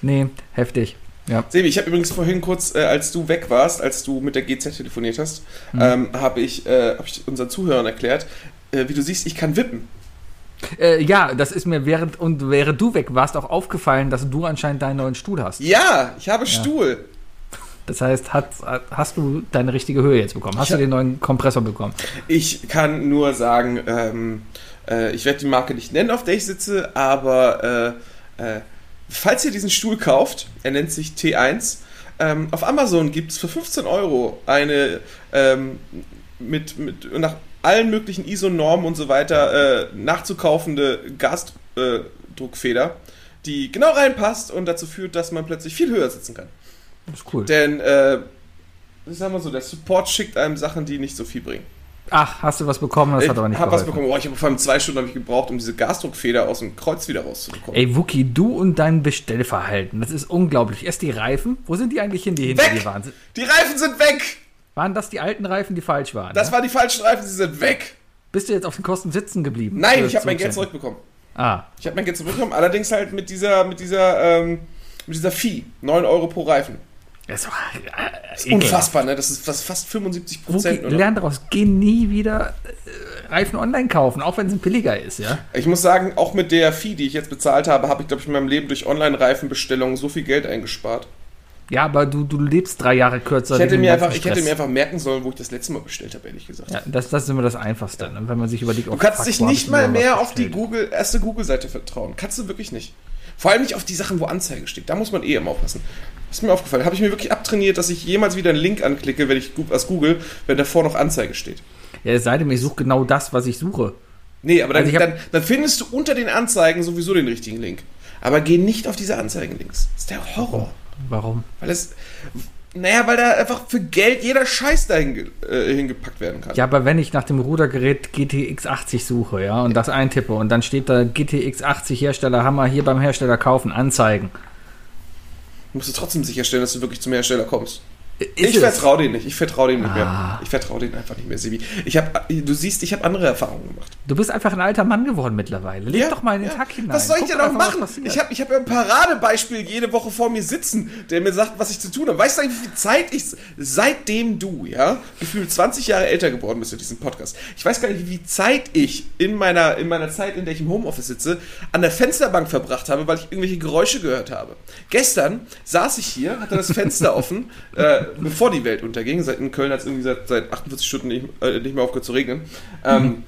nee, heftig. Ja. Sebi, ich habe übrigens vorhin kurz, äh, als du weg warst, als du mit der GZ telefoniert hast, Mhm. ähm, habe ich, äh, hab ich unseren Zuhörern erklärt, äh, wie du siehst, ich kann wippen. Äh, ja, das ist mir während und während du weg warst auch aufgefallen, dass du anscheinend deinen neuen Stuhl hast. Ja, ich habe Stuhl. Das heißt, hat, hast du deine richtige Höhe jetzt bekommen? Hast Ich du den neuen Kompressor bekommen? Ich kann nur sagen, ähm, äh, ich werde die Marke nicht nennen, auf der ich sitze, aber äh, äh, falls ihr diesen Stuhl kauft, er nennt sich T1, ähm, auf Amazon gibt es für 15 Euro eine ähm, mit, mit nach allen möglichen ISO-Normen und so weiter äh, nachzukaufende Gasdruckfeder, die genau reinpasst und dazu führt, dass man plötzlich viel höher sitzen kann. Das ist cool. Denn, äh, ich sag mal so, der Support schickt einem Sachen, die nicht so viel bringen. Ach, hast du was bekommen? Das ich hat aber nicht hab was geholfen. bekommen. Boah, ich habe vor allem zwei Stunden hab ich gebraucht, um diese Gasdruckfeder aus dem Kreuz wieder rauszubekommen. Ey, Wookie, du und dein Bestellverhalten, das ist unglaublich. Erst die Reifen, wo sind die eigentlich hin, die hinter Weg! dir waren? Die Reifen sind weg! Waren das die alten Reifen, die falsch waren? Das ja? waren die falschen Reifen, sie sind weg! Bist du jetzt auf den Kosten sitzen geblieben? Nein, ich habe mein Geld zurückbekommen. Ah, Ich habe mein Geld zurückbekommen, allerdings halt mit dieser, mit dieser, ähm, mit dieser Fee. 9 Euro pro Reifen. Das war äh, ekelhaft. Unfassbar, ne? Das ist fast, fast 75 Wookie, Prozent. lern daraus, geh nie wieder äh, Reifen online kaufen, auch wenn es ein billiger ist, ja? Ich muss sagen, auch mit der Fee, die ich jetzt bezahlt habe, habe ich, glaube ich, in meinem Leben durch Online-Reifenbestellungen so viel Geld eingespart. Ja, aber du, du lebst drei Jahre kürzer. Ich hätte, mir einfach, ich hätte mir einfach merken sollen, wo ich das letzte Mal bestellt habe, ehrlich gesagt. Ja, das, das ist immer das Einfachste, ne? wenn man sich überlegt, Du kannst dich nicht mal mehr auf die. Google, erste Google-Seite vertrauen. Kannst du wirklich nicht. Vor allem nicht auf die Sachen, wo Anzeige steht. Da muss man eh immer aufpassen. Das ist mir aufgefallen. Habe ich mir wirklich abtrainiert, dass ich jemals wieder einen Link anklicke, wenn ich was google, wenn davor noch Anzeige steht. Ja, es sei denn, ich suche genau das, was ich suche. Nee, aber dann, Also dann, dann findest du unter den Anzeigen sowieso den richtigen Link. Aber geh nicht auf diese Anzeigen-Links. Das ist der Horror. Warum? Weil es. Naja, weil da einfach für Geld jeder Scheiß dahin äh, hingepackt werden kann. Ja, aber wenn ich nach dem Rudergerät GTX 80 suche, ja, und das eintippe und dann steht da GTX 80 Hersteller Hammer hier beim Hersteller kaufen, anzeigen. musst du trotzdem sicherstellen, dass du wirklich zum Hersteller kommst. Ich vertraue denen nicht. Ich vertraue denen nicht mehr. Ich vertraue denen einfach nicht mehr, Sibi. Ich hab, du siehst, ich habe andere Erfahrungen gemacht. Du bist einfach ein alter Mann geworden mittlerweile. Leg doch mal in den ja. Tag hinein. Was soll ich Guck denn noch machen? Ich habe ich hab ja ein Paradebeispiel jede Woche vor mir sitzen, der mir sagt, was ich zu tun habe. Weißt du eigentlich, wie viel Zeit ich, seitdem du, ja, gefühlt 20 Jahre älter geworden bist durch diesen Podcast, ich weiß gar nicht, wie viel Zeit ich in meiner, in meiner Zeit, in der ich im Homeoffice sitze, an der Fensterbank verbracht habe, weil ich irgendwelche Geräusche gehört habe. Gestern saß ich hier, hatte das Fenster (laughs) offen, äh, bevor die Welt unterging. Seit, in Köln hat es irgendwie seit, seit 48 Stunden nicht, äh, nicht mehr aufgehört zu regnen. Ähm,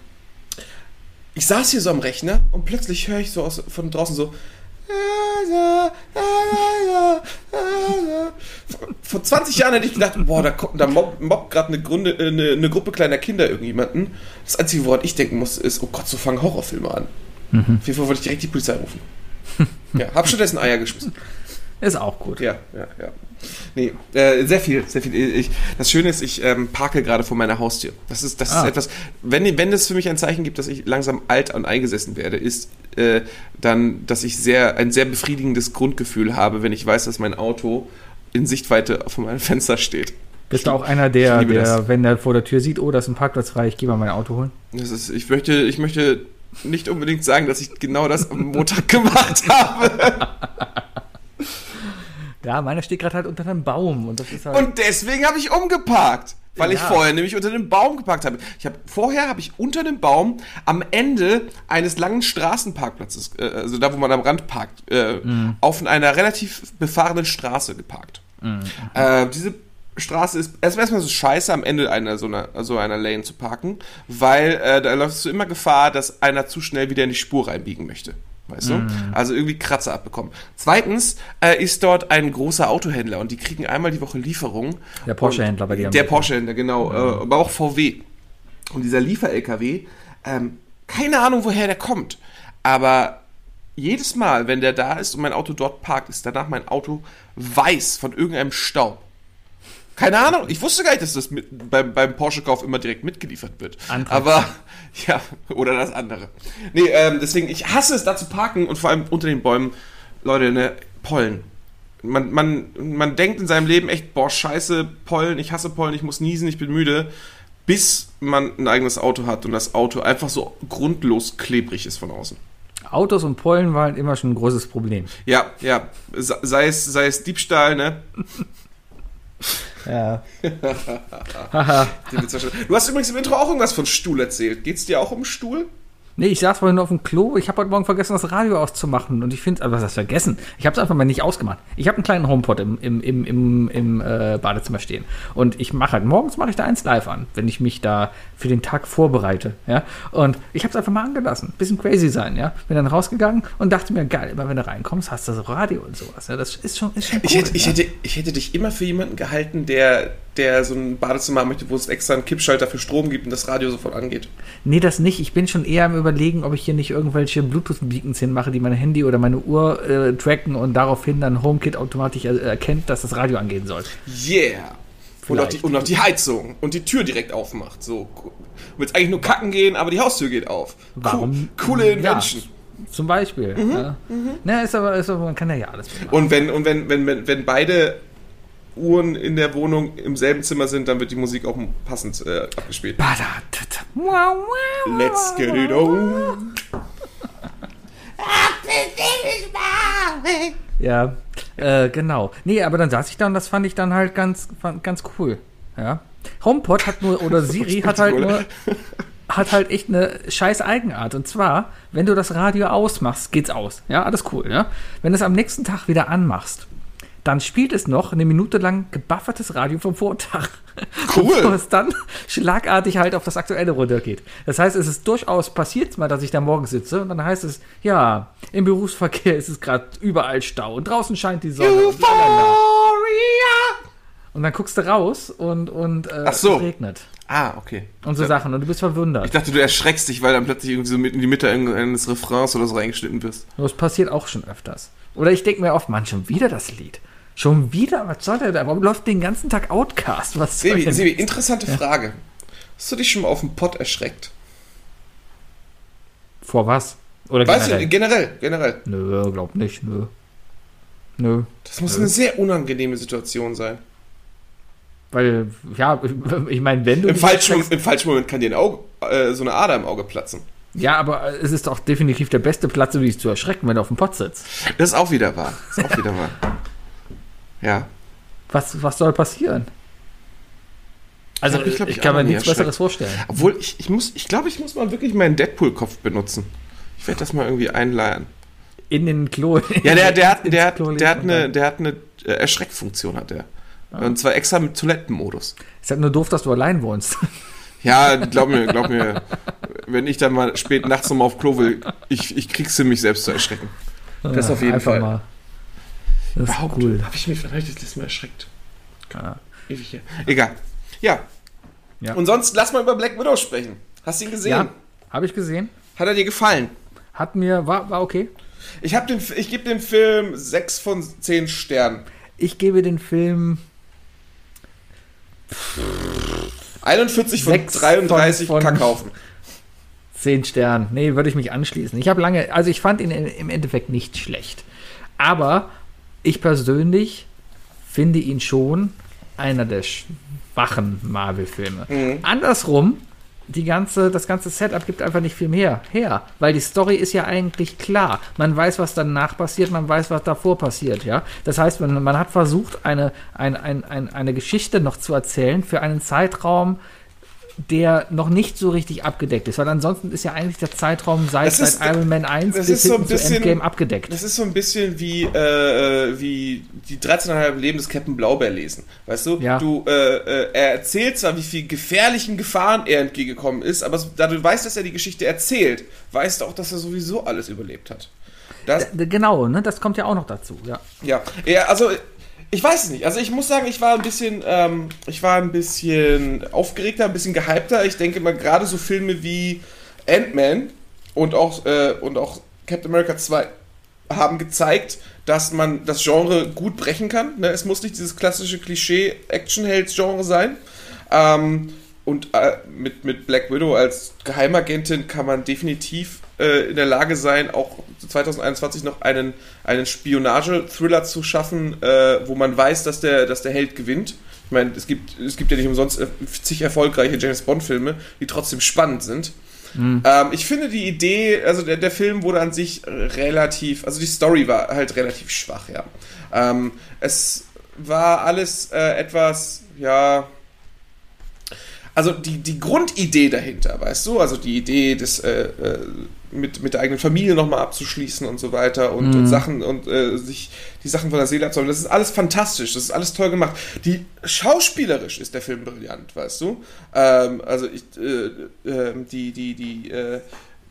ich saß hier so am Rechner und plötzlich höre ich so aus, von draußen so. Vor 20 Jahren hätte ich gedacht, boah, da, kommt- da mobbt, mobbt gerade eine, Grunde- äh, eine, eine Gruppe kleiner Kinder irgendjemanden. Das Einzige, woran ich denken muss, ist, oh Gott, so fangen Horrorfilme an. Auf jeden Fall wollte ich direkt die Polizei rufen. (laughs) ja, hab stattdessen Eier geschmissen. Ist auch gut. Ja, ja, ja. Nee, äh, sehr viel, sehr viel. Ich, das Schöne ist, ich ähm, parke gerade vor meiner Haustür. Das ist, das Ah. ist etwas, wenn, wenn es für mich ein Zeichen gibt, dass ich langsam alt und eingesessen werde, ist äh, dann, dass ich sehr, ein sehr befriedigendes Grundgefühl habe, wenn ich weiß, dass mein Auto in Sichtweite von meinem Fenster steht. Bist du auch einer, der, der wenn er vor der Tür sieht, oh, da ist ein Parkplatz frei, ich gehe mal mein Auto holen? Das ist, ich möchte, ich möchte nicht unbedingt sagen, dass ich genau das am Montag (laughs) gemacht habe. (laughs) Ja, meiner steht gerade halt unter einem Baum und das ist halt. Und deswegen habe ich umgeparkt. Weil ich Ja. vorher nämlich unter dem Baum geparkt habe. Ich habe vorher habe ich unter dem Baum am Ende eines langen Straßenparkplatzes, äh, also da wo man am Rand parkt, äh, auf einer relativ befahrenen Straße geparkt. Äh, diese Straße ist erst- erstmal so scheiße am Ende einer so einer, so einer Lane zu parken, weil äh, da läufst du immer Gefahr, dass einer zu schnell wieder in die Spur reinbiegen möchte. Weißt du? Also irgendwie Kratzer abbekommen. Zweitens äh, ist dort ein großer Autohändler und die kriegen einmal die Woche Lieferung. Der Porsche-Händler bei dir Der. Porsche-Händler, genau. Äh, aber auch VW. Und dieser Liefer-LKW, ähm, keine Ahnung, woher der kommt. Aber jedes Mal, wenn der da ist und mein Auto dort parkt, ist danach mein Auto weiß von irgendeinem Staub. Keine Ahnung, ich wusste gar nicht, dass das mit, beim, beim Porsche-Kauf immer direkt mitgeliefert wird. Antrax. Aber, (laughs) ja, oder das andere. Nee, ähm, deswegen, ich hasse es, da zu parken und vor allem unter den Bäumen. Leute, ne, Pollen. Man, man, man denkt in seinem Leben echt, boah, scheiße, Pollen, ich hasse Pollen, ich muss niesen, ich bin müde. Bis man ein eigenes Auto hat und das Auto einfach so grundlos klebrig ist von außen. Autos und Pollen waren immer schon ein großes Problem. Ja, ja, se- sei es, sei es Diebstahl, ne? (laughs) Ja. (laughs) Du hast übrigens im Intro auch irgendwas von Stuhl erzählt. Geht's dir auch um Stuhl? Nee, ich saß vorhin auf dem Klo. Ich habe heute Morgen vergessen, das Radio auszumachen. Und ich finde, aber was heißt vergessen? Ich habe es einfach mal nicht ausgemacht. Ich habe einen kleinen HomePod im, im, im, im, im äh, Badezimmer stehen. Und ich mache halt, morgens mache ich da eins live an, wenn ich mich da für den Tag vorbereite. Ja? Und ich habe es einfach mal angelassen. Bisschen crazy sein, ja. Bin dann rausgegangen und dachte mir, geil, immer wenn du reinkommst, hast du so Radio und sowas. Ja? Das ist schon, ist schon cool. Ich hätte, ich, ja? hätte, ich hätte dich immer für jemanden gehalten, der, der so ein Badezimmer haben möchte, wo es extra einen Kippschalter für Strom gibt und das Radio sofort angeht. Nee, das nicht. Ich bin schon eher am überlegen, ob ich hier nicht irgendwelche Bluetooth-Beacons hinmache, die mein Handy oder meine Uhr äh, tracken und daraufhin dann HomeKit automatisch er erkennt, dass das Radio angehen soll. Yeah! Und noch, die, und noch die Heizung und die Tür direkt aufmacht. So. Du willst eigentlich nur kacken gehen, aber die Haustür geht auf. Warum? Cool, coole Invention. Ja, zum Beispiel. ja. Na, ist aber, ist aber, man kann ja ja alles mitmachen. Und wenn, und wenn, wenn, wenn, wenn beide Uhren in der Wohnung im selben Zimmer sind, dann wird die Musik auch passend äh, abgespielt. Let's get it on. (laughs) Ja, äh, genau. Nee, aber dann saß ich da und das fand ich dann halt ganz, ganz cool. Ja. HomePod hat nur, oder (laughs) Siri hat halt nur, hat halt echt eine scheiß Eigenart. Und zwar, wenn du das Radio ausmachst, geht's aus. Ja, alles cool, ja. Wenn du es am nächsten Tag wieder anmachst, dann spielt es noch eine Minute lang gebuffertes Radio vom Vortag. Cool. Bevor es dann schlagartig halt auf das Aktuelle runtergeht. Das heißt, es ist durchaus passiert mal, dass ich da morgens sitze und dann heißt es, ja, im Berufsverkehr ist es gerade überall Stau und draußen scheint die Sonne. Euphoria! Und dann guckst du raus und, und äh, Ach so. es regnet. Ah, okay. Und so Sachen. Und du bist verwundert. Ich dachte, du erschreckst dich, weil dann plötzlich irgendwie so in die Mitte eines Refrains oder so reingeschnitten wirst. Das passiert auch schon öfters. Oder ich denke mir oft, Mann, schon wieder das Lied. Schon wieder? Was soll der da? Warum läuft den ganzen Tag Outcast? Was Sebi? Sebi interessante Frage. Hast du dich schon mal auf dem Pott erschreckt? Vor was? Oder Weißt generell? du, generell, generell. Nö, glaub nicht, nö. Nö. Das muss eine sehr unangenehme Situation sein. Weil, ja, ich meine, wenn du. Im falschen, Im falschen Moment kann dir ein Auge, äh, so eine Ader im Auge platzen. Ja, aber es ist doch definitiv der beste Platz, um dich zu erschrecken, wenn du auf dem Pott sitzt. Das ist auch wieder wahr. Das ist auch wieder wahr. (laughs) Ja. Was, was soll passieren? Also, ich, glaub, ich, ich kann mir nichts Besseres vorstellen. Obwohl, ich, ich muss, ich glaube, ich muss mal wirklich meinen Deadpool-Kopf benutzen. Ich werde das mal irgendwie einleihen. In den Klo. Ja, der, der, hat, (laughs) der, hat, der, hat eine, der hat eine Erschreckfunktion, hat der. Ah. Und zwar extra mit Toilettenmodus. Ist halt nur doof, dass du allein wohnst. (laughs) Ja, glaub mir, glaub mir, (laughs) wenn ich dann mal spät nachts nochmal auf Klo will, ich, ich krieg's hin, mich selbst zu erschrecken. Das auf jeden Fall. Mal. Das ist Überhaupt, cool. Habe ich mich vielleicht das letzte Mal erschreckt? Ja. Ewig hier. Egal. Ja. ja. Und sonst lass mal über Black Widow sprechen. Hast du ihn gesehen? Ja, habe ich gesehen. Hat er dir gefallen? Hat mir, war, war okay. Ich, hab den, ich gebe dem Film 6 von 10 Sternen. Ich gebe den Film 41 von 33 von, von Kackhaufen. 10 Sternen. Nee, würde ich mich anschließen. Ich habe lange, also ich fand ihn im Endeffekt nicht schlecht. Aber ich persönlich finde ihn schon einer der schwachen Marvel-Filme. Mhm. Andersrum die ganze, das ganze Setup gibt einfach nicht viel mehr her, weil die Story ist ja eigentlich klar. Man weiß, was danach passiert, man weiß, was davor passiert, ja. Das heißt, man, man hat versucht, eine, ein, ein, ein, eine Geschichte noch zu erzählen für einen Zeitraum, der noch nicht so richtig abgedeckt ist, weil ansonsten ist ja eigentlich der Zeitraum seit, ist, seit Iron Man 1 bis so bisschen, zu Endgame abgedeckt. Das ist so ein bisschen wie, äh, wie die 13,5 Leben des Captain Blaubeer lesen. Weißt du? Ja. Du, äh, äh, er erzählt zwar, wie viel gefährlichen Gefahren er entgegengekommen ist, aber da du weißt, dass er die Geschichte erzählt, weißt du auch, dass er sowieso alles überlebt hat. Das, genau, ne? Das kommt ja auch noch dazu, ja. Ja, ja also ich weiß es nicht. Also ich muss sagen, ich war ein bisschen, ähm, ich war ein bisschen aufgeregter, ein bisschen gehypter. Ich denke mal, gerade so Filme wie Ant-Man und auch, äh, und auch Captain America 2 haben gezeigt, dass man das Genre gut brechen kann. Ne? Es muss nicht dieses klassische Klischee-Action-Helds-Genre sein. Ähm, und äh, mit, mit Black Widow als Geheimagentin kann man definitiv äh, in der Lage sein, auch 2021 noch einen, einen Spionage-Thriller zu schaffen, äh, wo man weiß, dass der, dass der Held gewinnt. Ich meine, es gibt, es gibt ja nicht umsonst äh, zig erfolgreiche James Bond-Filme, die trotzdem spannend sind. Mhm. Ähm, ich finde die Idee, also der, der Film wurde an sich relativ, also die Story war halt relativ schwach, ja. Ähm, es war alles äh, etwas, ja, also die, die Grundidee dahinter, weißt du, also die Idee des äh, äh, mit, mit der eigenen Familie nochmal abzuschließen und so weiter und, mhm. und Sachen und äh, sich die Sachen von der Seele abzuholen, das ist alles fantastisch, das ist alles toll gemacht. Die schauspielerisch ist der Film brillant, weißt du? Ähm, also ich, äh, äh, die, die, die, äh,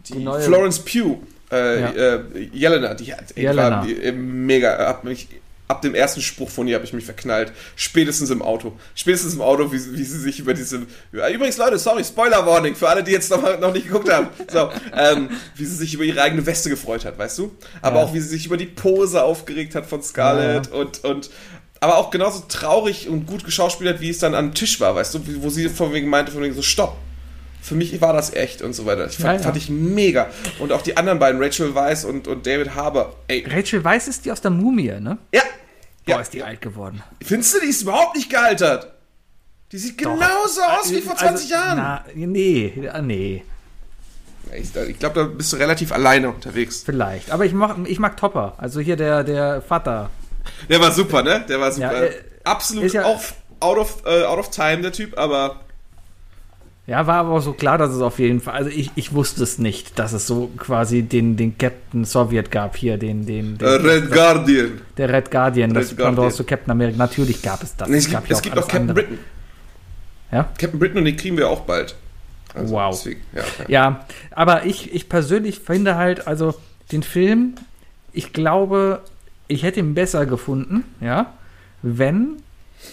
die, die Florence Pugh, äh, ja. Jelena, die hat Jelena. War, mega, hat mich ab dem ersten Spruch von ihr habe ich mich verknallt. Spätestens im Auto. Spätestens im Auto, wie, wie sie sich über diese. Übrigens, Leute, sorry, Spoiler Warning für alle, die jetzt noch, noch nicht geguckt haben. So, ähm, wie sie sich über ihre eigene Weste gefreut hat, weißt du? Aber ja. auch wie sie sich über die Pose aufgeregt hat von Scarlett ja. und, und aber auch genauso traurig und gut geschauspielert, wie es dann am Tisch war, weißt du, wo sie von wegen meinte, von wegen so, stopp. Für mich war das echt und so weiter. Ich fand, ja, fand ich mega. Und auch die anderen beiden, Rachel Weisz und, und David Harbour. Ey. Rachel Weisz ist die aus der Mumie, ne? Ja, Boah, ja. ist die alt geworden. Findest du, die ist überhaupt nicht gealtert? Die sieht Doch. genauso aus wie vor 20 also, Jahren. Na, nee, nee. Ich, ich glaube, da bist du relativ alleine unterwegs. Vielleicht. Aber ich mag, ich mag Topper. Also hier der, der Vater. Der war super, ne? Der war super. Ja, äh, Absolut ja, auch out of, uh, out of time, der Typ, aber ja, war aber so klar, dass es auf jeden Fall. Also ich, ich wusste es nicht, dass es so quasi den, den Captain Sowjet gab hier, den. den, den Red das, Guardian. Der Red Guardian, das Pendant zu Captain America. Natürlich gab es das. Nee, es, gibt, es gibt auch Captain andere. Britain. Ja? Captain Britain und den kriegen wir auch bald. Also wow. Deswegen, ja, ja. ja, aber ich, ich persönlich finde halt, also den Film, ich glaube, ich hätte ihn besser gefunden, ja, wenn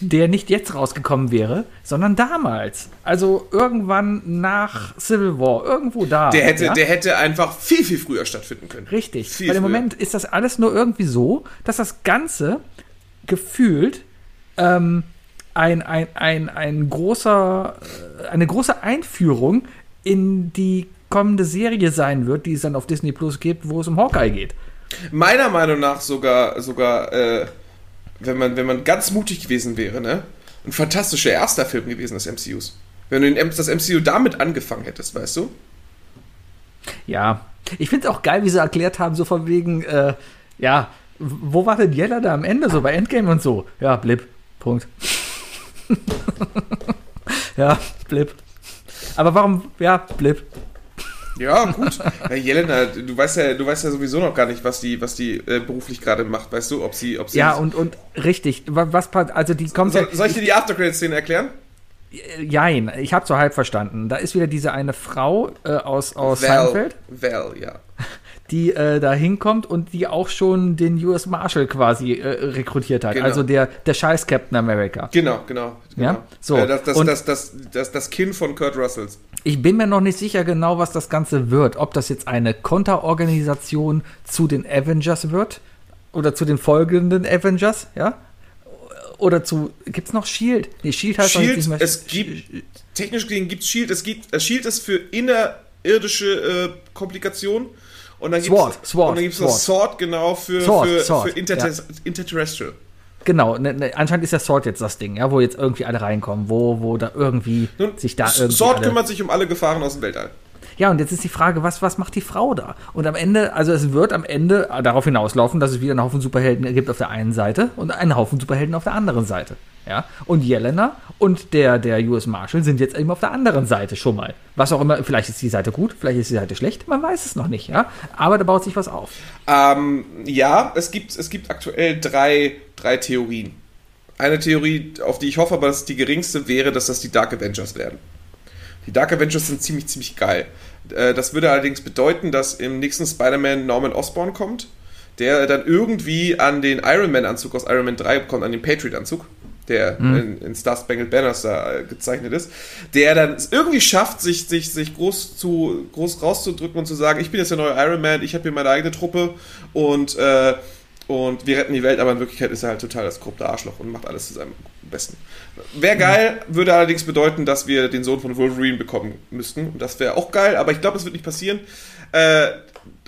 der nicht jetzt rausgekommen wäre, sondern damals. Also irgendwann nach Civil War, irgendwo da. Der hätte, ja? der hätte einfach viel, viel früher stattfinden können. Richtig. Viel Weil im früher. Moment ist das alles nur irgendwie so, dass das Ganze gefühlt ähm, ein, ein, ein, ein großer, äh, eine große Einführung in die kommende Serie sein wird, die es dann auf Disney Plus gibt, wo es um Hawkeye geht. Meiner Meinung nach sogar, sogar äh, wenn man, wenn man ganz mutig gewesen wäre, ne? ein fantastischer erster Film gewesen des MCUs. Wenn du das MCU damit angefangen hättest, weißt du? Ja, ich finde es auch geil, wie sie erklärt haben, so von wegen, äh, ja, wo war denn Yeller da am Ende, so bei Endgame und so? Ja, blip, Punkt. (laughs) ja, blip. Aber warum, ja, blip. Ja, gut. Ja, Jelena, du weißt ja, du weißt ja sowieso noch gar nicht, was die, was die äh, beruflich gerade macht, weißt du, ob sie, ob sie. Ja, und, und richtig, was, also die kommt soll, soll ich dir die Aftercredit-Szene erklären? Jein, ich habe so halb verstanden. Da ist wieder diese eine Frau äh, aus, aus Val, Seinfeld. Val, ja. Die äh, da hinkommt und die auch schon den US Marshal quasi äh, rekrutiert hat. Genau. Also der, der scheiß Captain America. Genau, genau. genau. Ja? So. Äh, das, das, und das, das, das, das Kind von Kurt Russells. Ich bin mir noch nicht sicher genau, was das Ganze wird. Ob das jetzt eine Konterorganisation zu den Avengers wird oder zu den folgenden Avengers, ja? Oder zu. Gibt es noch Shield? Nee, Shield heißt Shield, nicht mehr. Es gibt. Technisch gesehen gibt es Shield. Es gibt. Äh, Shield ist für innerirdische äh, Komplikationen. Und dann gibt es das Sword, genau, für, Sword, für, Sword, für Inter ja. Interterrestrial. Genau, ne, ne, anscheinend ist der Sword jetzt das Ding, ja, wo jetzt irgendwie alle reinkommen, wo, wo da irgendwie Nun, sich da irgendwie. Sword kümmert sich um alle Gefahren aus dem Weltall. Ja, und jetzt ist die Frage, was, was macht die Frau da? Und am Ende, also es wird am Ende darauf hinauslaufen, dass es wieder einen Haufen Superhelden gibt auf der einen Seite und einen Haufen Superhelden auf der anderen Seite. Ja? Und Jelena und der, der US Marshal sind jetzt eben auf der anderen Seite schon mal. Was auch immer, vielleicht ist die Seite gut, vielleicht ist die Seite schlecht, man weiß es noch nicht, ja. Aber da baut sich was auf. Ähm, ja, es gibt, es gibt aktuell drei, drei Theorien. Eine Theorie, auf die ich hoffe, aber das ist die geringste, wäre, dass das die Dark Avengers werden. Die Dark Avengers sind ziemlich, ziemlich geil. Äh, das würde allerdings bedeuten, dass im nächsten Spider-Man Norman Osborn kommt, der dann irgendwie an den Iron Man-Anzug aus Iron Man 3 kommt, an den Patriot-Anzug, der mhm. in, in, Star Spangled Banners da äh, gezeichnet ist, der dann es irgendwie schafft, sich, sich, sich groß, zu, groß rauszudrücken und zu sagen, ich bin jetzt der neue Iron Man, ich habe hier meine eigene Truppe und äh, und wir retten die Welt, aber in Wirklichkeit ist er halt total das korrupte Arschloch und macht alles zu seinem Besten. Wäre geil, würde allerdings bedeuten, dass wir den Sohn von Wolverine bekommen müssten. Und das wäre auch geil, aber ich glaube, das wird nicht passieren. Äh,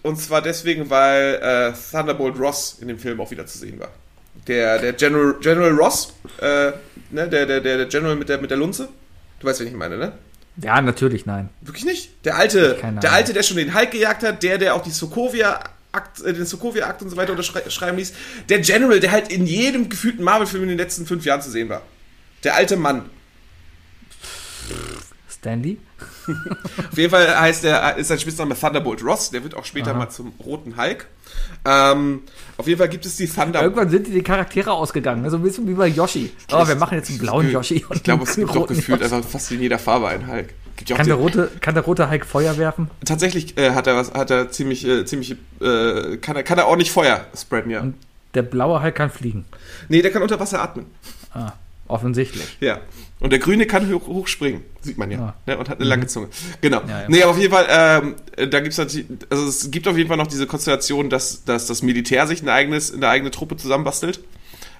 und zwar deswegen, weil äh, Thunderbolt Ross in dem Film auch wieder zu sehen war. Der, der General, General Ross, äh, ne, der, der, der General mit der, mit der Lunze. Du weißt, wen ich meine, ne? Ja, natürlich, nein. Wirklich nicht? Der alte, der alte, der schon den Hulk gejagt hat, der, der auch die Sokovia Akt, äh, den Sokovia-Akt und so weiter unterschreiben ließ. Der General, der halt in jedem gefühlten Marvel-Film in den letzten fünf Jahren zu sehen war. Der alte Mann. Stanley? Auf jeden Fall heißt er, ist sein Spitzname Thunderbolt Ross. Der wird auch später Aha. mal zum roten Hulk. Ähm, auf jeden Fall gibt es die Thunder. Irgendwann sind die Charaktere ausgegangen, so ein bisschen wie bei Yoshi. Aber oh, wir machen jetzt einen blauen Yoshi. ich glaube, es gibt doch gefühlt einfach fast in jeder Farbe einen Hulk. Kann der, rote, kann der rote Hulk Feuer werfen? Tatsächlich äh, hat er was, hat er ziemlich, äh, ziemlich, äh, kann er, kann er ordentlich Feuer spreaden, ja. Und der blaue Hulk kann fliegen. Nee, der kann unter Wasser atmen. Ah, offensichtlich. Ja. Und der grüne kann hoch, hoch springen, sieht man ja. Ah. Ne? Und hat eine mhm. lange Zunge. Genau. Ja, ja. Nee, aber auf jeden Fall, ähm, da gibt es natürlich, also es gibt auf jeden Fall noch diese Konstellation, dass, dass das Militär sich ein eigenes, eine eigene Truppe zusammenbastelt.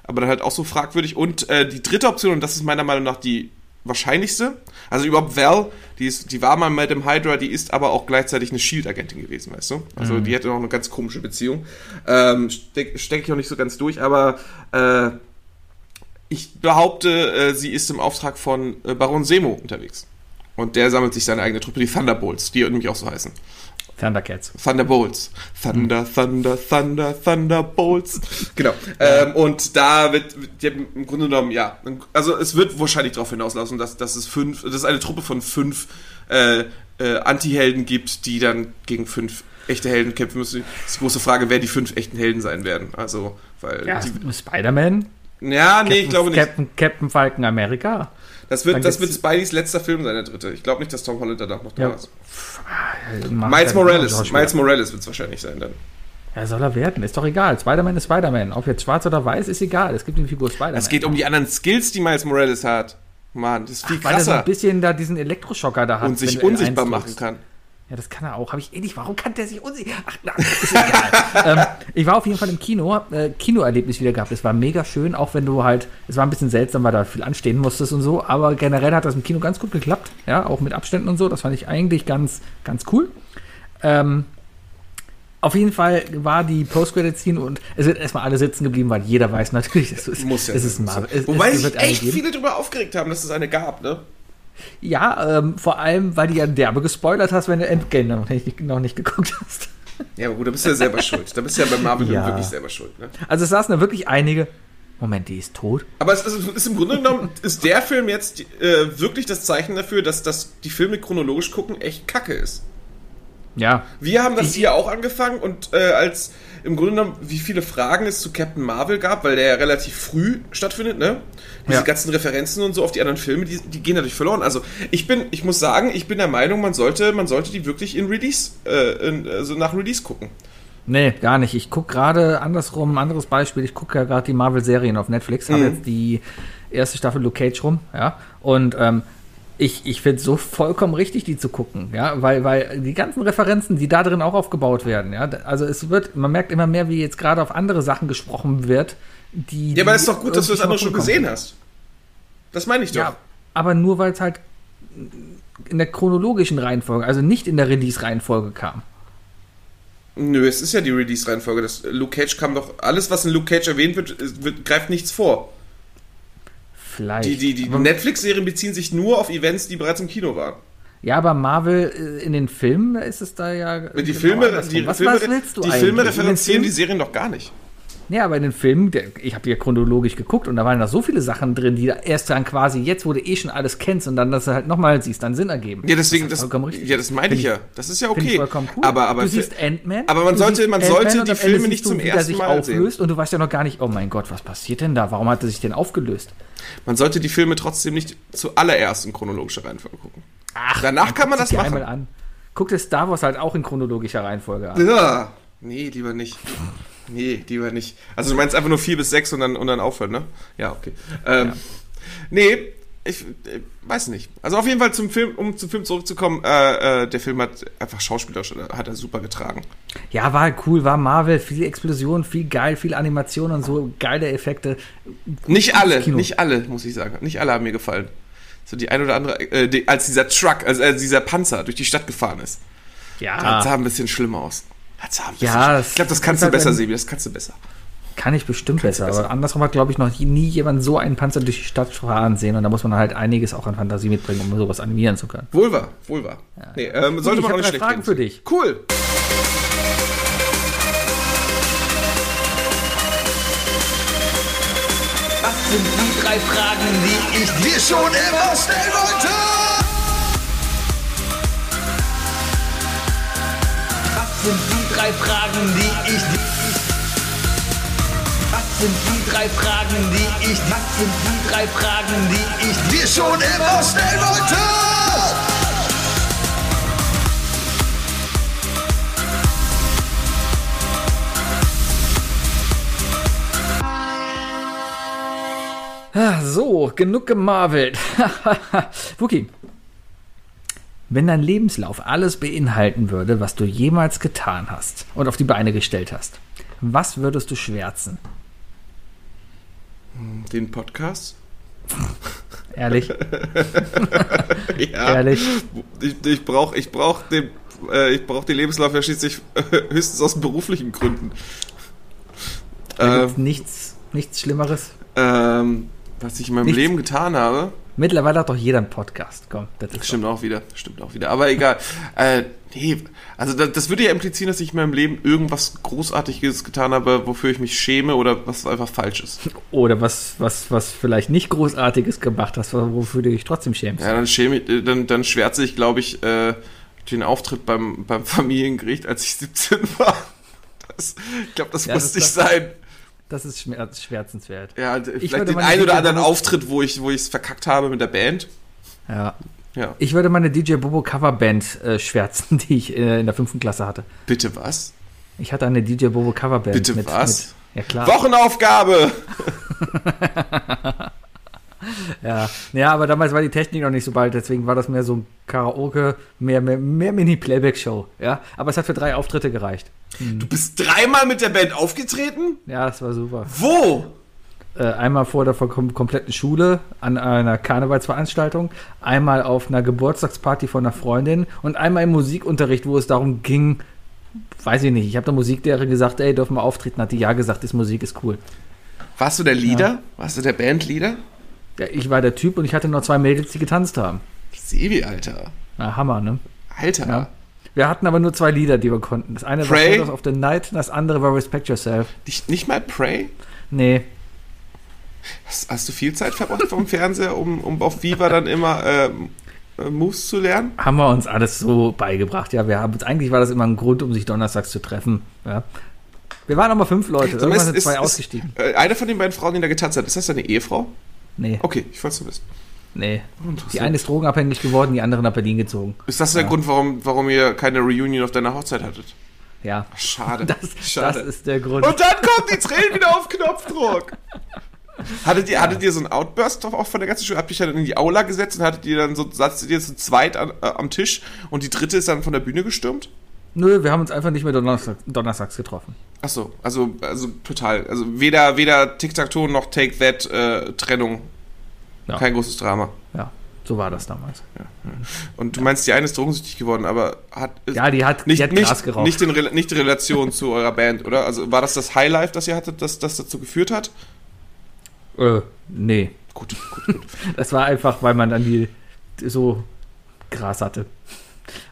Aber dann halt auch so fragwürdig. Und äh, die dritte Option, und das ist meiner Meinung nach die wahrscheinlichste. Also überhaupt Val, die, ist, die war mal mit dem Hydra, die ist aber auch gleichzeitig eine Shield-Agentin gewesen, weißt du? Also mhm. die hatte noch eine ganz komische Beziehung. Ähm, Stecke steck ich auch nicht so ganz durch, aber äh, ich behaupte, äh, sie ist im Auftrag von äh, Baron Semo unterwegs. Und der sammelt sich seine eigene Truppe, die Thunderbolts, die nämlich auch so heißen. Thundercats. Thunderbolts. Thunder, Thunder, Thunder, Thunderbolts. genau. Ähm, und da wird, wird im Grunde genommen, ja, also es wird wahrscheinlich darauf hinauslaufen, dass, dass es fünf, dass es eine Truppe von fünf äh, äh, Anti-Helden gibt, die dann gegen fünf echte Helden kämpfen müssen. Das ist die große Frage, wer die fünf echten Helden sein werden. Also, weil. Ja, Spider-Man? Ja, nee, Captain, ich glaube nicht. Captain, Captain Falcon Amerika. Das wird, das wird Spideys letzter Film sein, der dritte. Ich glaube nicht, dass Tom Holland danach noch da ja. ist. Miles Morales. Miles Morales wird es wahrscheinlich sein dann. Ja, soll er werden. Ist doch egal. Spider-Man ist Spider-Man. Ob jetzt schwarz oder weiß, ist egal. Es gibt eine Figur Spider-Man. Es geht um die anderen Skills, die Miles Morales hat. Mann, das ist viel Ach, krasser. Weil er so ein bisschen da diesen Elektroschocker da hat. Und sich unsichtbar machen kann. Ja, das kann er auch. Habe ich eh nicht. Warum kann der sich unsicher? Ach, na, ist egal. (laughs) ähm, ich war auf jeden Fall im Kino, äh, Kinoerlebnis wieder gehabt. Es war mega schön, auch wenn du halt, es war ein bisschen seltsam, weil da viel anstehen musstest und so, aber generell hat das im Kino ganz gut geklappt. Ja, auch mit Abständen und so. Das fand ich eigentlich ganz, ganz cool. Ähm, Auf jeden Fall war die Post-Credit-Scene und es sind erstmal alle sitzen geblieben, weil jeder weiß natürlich, es ist, Muss ja es ist. Marvel. Es, Wobei sich echt viele darüber aufgeregt haben, dass es eine gab, ne? Ja, ähm, vor allem, weil du ja derbe gespoilert hast, wenn du Endgame noch nicht, noch nicht geguckt hast. Ja, aber gut, da bist du ja selber schuld. Da bist du ja bei Marvel Ja. wirklich selber schuld, ne? Also es saßen da wirklich einige. Moment, die ist tot? Aber es ist, ist im Grunde genommen, ist der Film jetzt äh, wirklich das Zeichen dafür, dass, dass die Filme chronologisch gucken echt kacke ist. Ja. Wir haben das hier auch angefangen und äh, als im Grunde genommen, wie viele Fragen es zu Captain Marvel gab, weil der ja relativ früh stattfindet, ne? Diese Ja. ganzen Referenzen und so auf die anderen Filme, die, die gehen dadurch verloren. Also ich bin, ich muss sagen, ich bin der Meinung, man sollte, man sollte die wirklich in Release, äh, in, also nach Release gucken. Nee, gar nicht. Ich gucke gerade andersrum, anderes Beispiel, ich gucke ja gerade die Marvel-Serien auf Netflix, habe Mhm. jetzt die erste Staffel Luke Cage rum, ja. Und ähm, ich, ich finde es so vollkommen richtig, die zu gucken, ja, weil, weil die ganzen Referenzen, die da drin auch aufgebaut werden, ja. Also es wird, man merkt immer mehr, wie jetzt gerade auf andere Sachen gesprochen wird, die. Ja, aber es ist doch gut, dass du das andere schon gesehen hast. Das meine ich doch. Ja, aber nur weil es halt in der chronologischen Reihenfolge, also nicht in der Release-Reihenfolge kam. Nö, es ist ja die Release-Reihenfolge. Luke Cage kam doch. Alles, was in Luke Cage erwähnt wird, wird greift nichts vor. Vielleicht. Die, die, die Netflix-Serien beziehen sich nur auf Events, die bereits im Kino waren. ja, aber Marvel äh, in den Filmen ist es da ja. Die genau Filme, die, was, Filme, was willst du die? Filme referenzieren die Serien doch gar nicht. Ja, aber in den Filmen, der, ich habe ja chronologisch geguckt und da waren da so viele Sachen drin, die da erst dann quasi jetzt, wo du eh schon alles kennst und dann das halt nochmal siehst, dann Sinn ergeben. Ja, deswegen, das, richtig. ja, das meine ich ja. Das ist ja okay. vollkommen cool. Aber, aber, du siehst Ant-Man. aber man sollte- man sollte die Filme nicht zum ersten sich Mal sehen. auflöst und du weißt ja noch gar nicht, oh mein Gott, was passiert denn da? Warum hat er sich denn aufgelöst? man sollte die Filme trotzdem nicht zuallererst in chronologischer Reihenfolge gucken. Ach, Danach kann man das machen. einmal an. Guck dir Star Wars halt auch in chronologischer Reihenfolge an. Ja. Nee, lieber nicht. Nee, lieber nicht. Also du meinst einfach nur 4 bis 6 und dann, und dann aufhören, ne? Ja, okay. Ähm, Nee, ich äh, weiß nicht. Also auf jeden Fall zum Film, um zum Film zurückzukommen, äh, äh, der Film hat einfach schauspielerisch, hat er super getragen. Ja, war cool, war Marvel, viel Explosion, viel geil, viel Animation und so, geile Effekte. Nicht alle, nicht alle, muss ich sagen. Nicht alle haben mir gefallen. So die ein oder andere, äh, die, als dieser Truck, also äh, dieser Panzer durch die Stadt gefahren ist. Das sah ein bisschen schlimmer aus. Ja, ich glaube, das kannst du halt besser, Sebi, das kannst du besser. Kann ich bestimmt besser, besser. aber andersrum hat, glaube ich, noch nie jemand so einen Panzer durch die Stadt fahren sehen und da muss man halt einiges auch an Fantasie mitbringen, um sowas animieren zu können. Wohl wahr, wohl wahr. Nee, ähm, sollte ich man auch nicht drei schlecht Fragen für dich. Cool. Was sind die drei Fragen, die ich dir schon immer stellen wollte? Was sind die drei Fragen, die ich dir... Was sind die drei Fragen, die ich... Was sind die drei Fragen, die ich dir schon immer stellen wollte? Ah, So, genug gemarvelt. (laughs) Wookie, wenn dein Lebenslauf alles beinhalten würde, was du jemals getan hast und auf die Beine gestellt hast, was würdest du schwärzen? Den Podcast? (laughs) Ehrlich? (laughs) Ja. Ehrlich? Ich, ich brauche ich brauch den, äh, ich brauch den Lebenslauf ja schließlich äh, (laughs) höchstens aus beruflichen Gründen. Da Ähm, nichts, nichts Schlimmeres. ähm, was ich in meinem Nichts. Leben getan habe, Mittlerweile hat doch jeder einen Podcast. Komm, das ist stimmt auch wieder, stimmt auch wieder. Aber egal. Äh, nee, also das, das würde ja implizieren, dass ich in meinem Leben irgendwas Großartiges getan habe, wofür ich mich schäme oder was einfach falsch ist. (laughs) Oder was, was, was vielleicht nicht Großartiges gemacht hast, wofür du dich trotzdem schämst. Ja, dann schäme ich, äh, dann, dann schwärze ich, glaube ich, äh, den Auftritt beim, beim (laughs) Familiengericht, als ich 17 war. Das, ich glaube, das Ja, muss das- nicht sein. Das ist schmerz, schmerzenswert. Ja, d- vielleicht den meine ein oder anderen Auftritt, wo ich wo ich es verkackt habe mit der Band. Ja. Ja. Ich würde meine DJ Bobo Coverband äh, schwärzen, (laughs) die ich äh, in der fünften Klasse hatte. Bitte was? Ich hatte eine DJ Bobo Coverband. Bitte mit, was? Mit, ja klar. Wochenaufgabe! (laughs) (laughs) Ja. ja, aber damals war die Technik noch nicht so bald, deswegen war das mehr so ein Karaoke, mehr, mehr, mehr Mini-Playback-Show. Ja, aber es hat für drei Auftritte gereicht. Du bist dreimal mit der Band aufgetreten? Ja, das war super. Wo? Äh, einmal vor der kom kompletten Schule an einer Karnevalsveranstaltung, einmal auf einer Geburtstagsparty von einer Freundin und einmal im Musikunterricht, wo es darum ging, weiß ich nicht. Ich habe der Musiklehrerin gesagt, ey, dürfen wir auftreten? Hat die ja gesagt, ist Musik ist cool. Warst du der Leader? Warst du der Bandleader? Ja, ich war der Typ und ich hatte noch zwei Mädels, die getanzt haben. Sebi, Alter. Na, Hammer, ne? Alter. Ja. Wir hatten aber nur zwei Lieder, die wir konnten. Das eine Pray? war Shadows of the Night, das andere war Respect Yourself. Nicht, nicht mal Pray? Nee, Hast, hast du viel Zeit verbracht vom Fernseher, um, um auf Viva dann immer ähm, äh, Moves zu lernen? haben wir uns alles so beigebracht. Ja, wir haben uns, eigentlich war das immer ein Grund, um sich donnerstags zu treffen. Ja. Wir waren aber fünf Leute. Mal, Irgendwann sind ist- zwei ist- ausgestiegen. Äh, eine von den beiden Frauen, die da getanzt hat, ist das deine Ehefrau? Nee, Okay, ich wollte es wissen. nee. Die eine ist drogenabhängig geworden, die andere nach Berlin gezogen. Ist das der Grund, warum, warum ihr keine Reunion auf deiner Hochzeit hattet? Ja, Schade. das, Schade. das ist der Grund. Und dann kommen die Tränen wieder auf Knopfdruck. Hattet ihr, hattet ihr so einen Outburst drauf auch von der ganzen Schule? Habt ihr dann in die Aula gesetzt und hattet ihr dann so, saßt ihr zu zweit an, äh, am Tisch und die dritte ist dann von der Bühne gestürmt? Nö, wir haben uns einfach nicht mehr Donnerstag, donnerstags getroffen. Ach so, also, also total. Also weder, weder Tic-Tac-Toe noch Take That äh, Trennung. Ja. Kein großes Drama. Ja, so war das damals. Und du meinst, die eine ist drogensüchtig geworden, aber hat Ja, die hat, nicht, die hat nicht, Gras geraucht. nicht, in, Rela- nicht in Relation zu eurer Band, oder? Also war das das Highlife, das ihr hattet, das, das dazu geführt hat? äh, nee. Gut, gut, gut. (laughs) Das war einfach, weil man dann die so Gras hatte.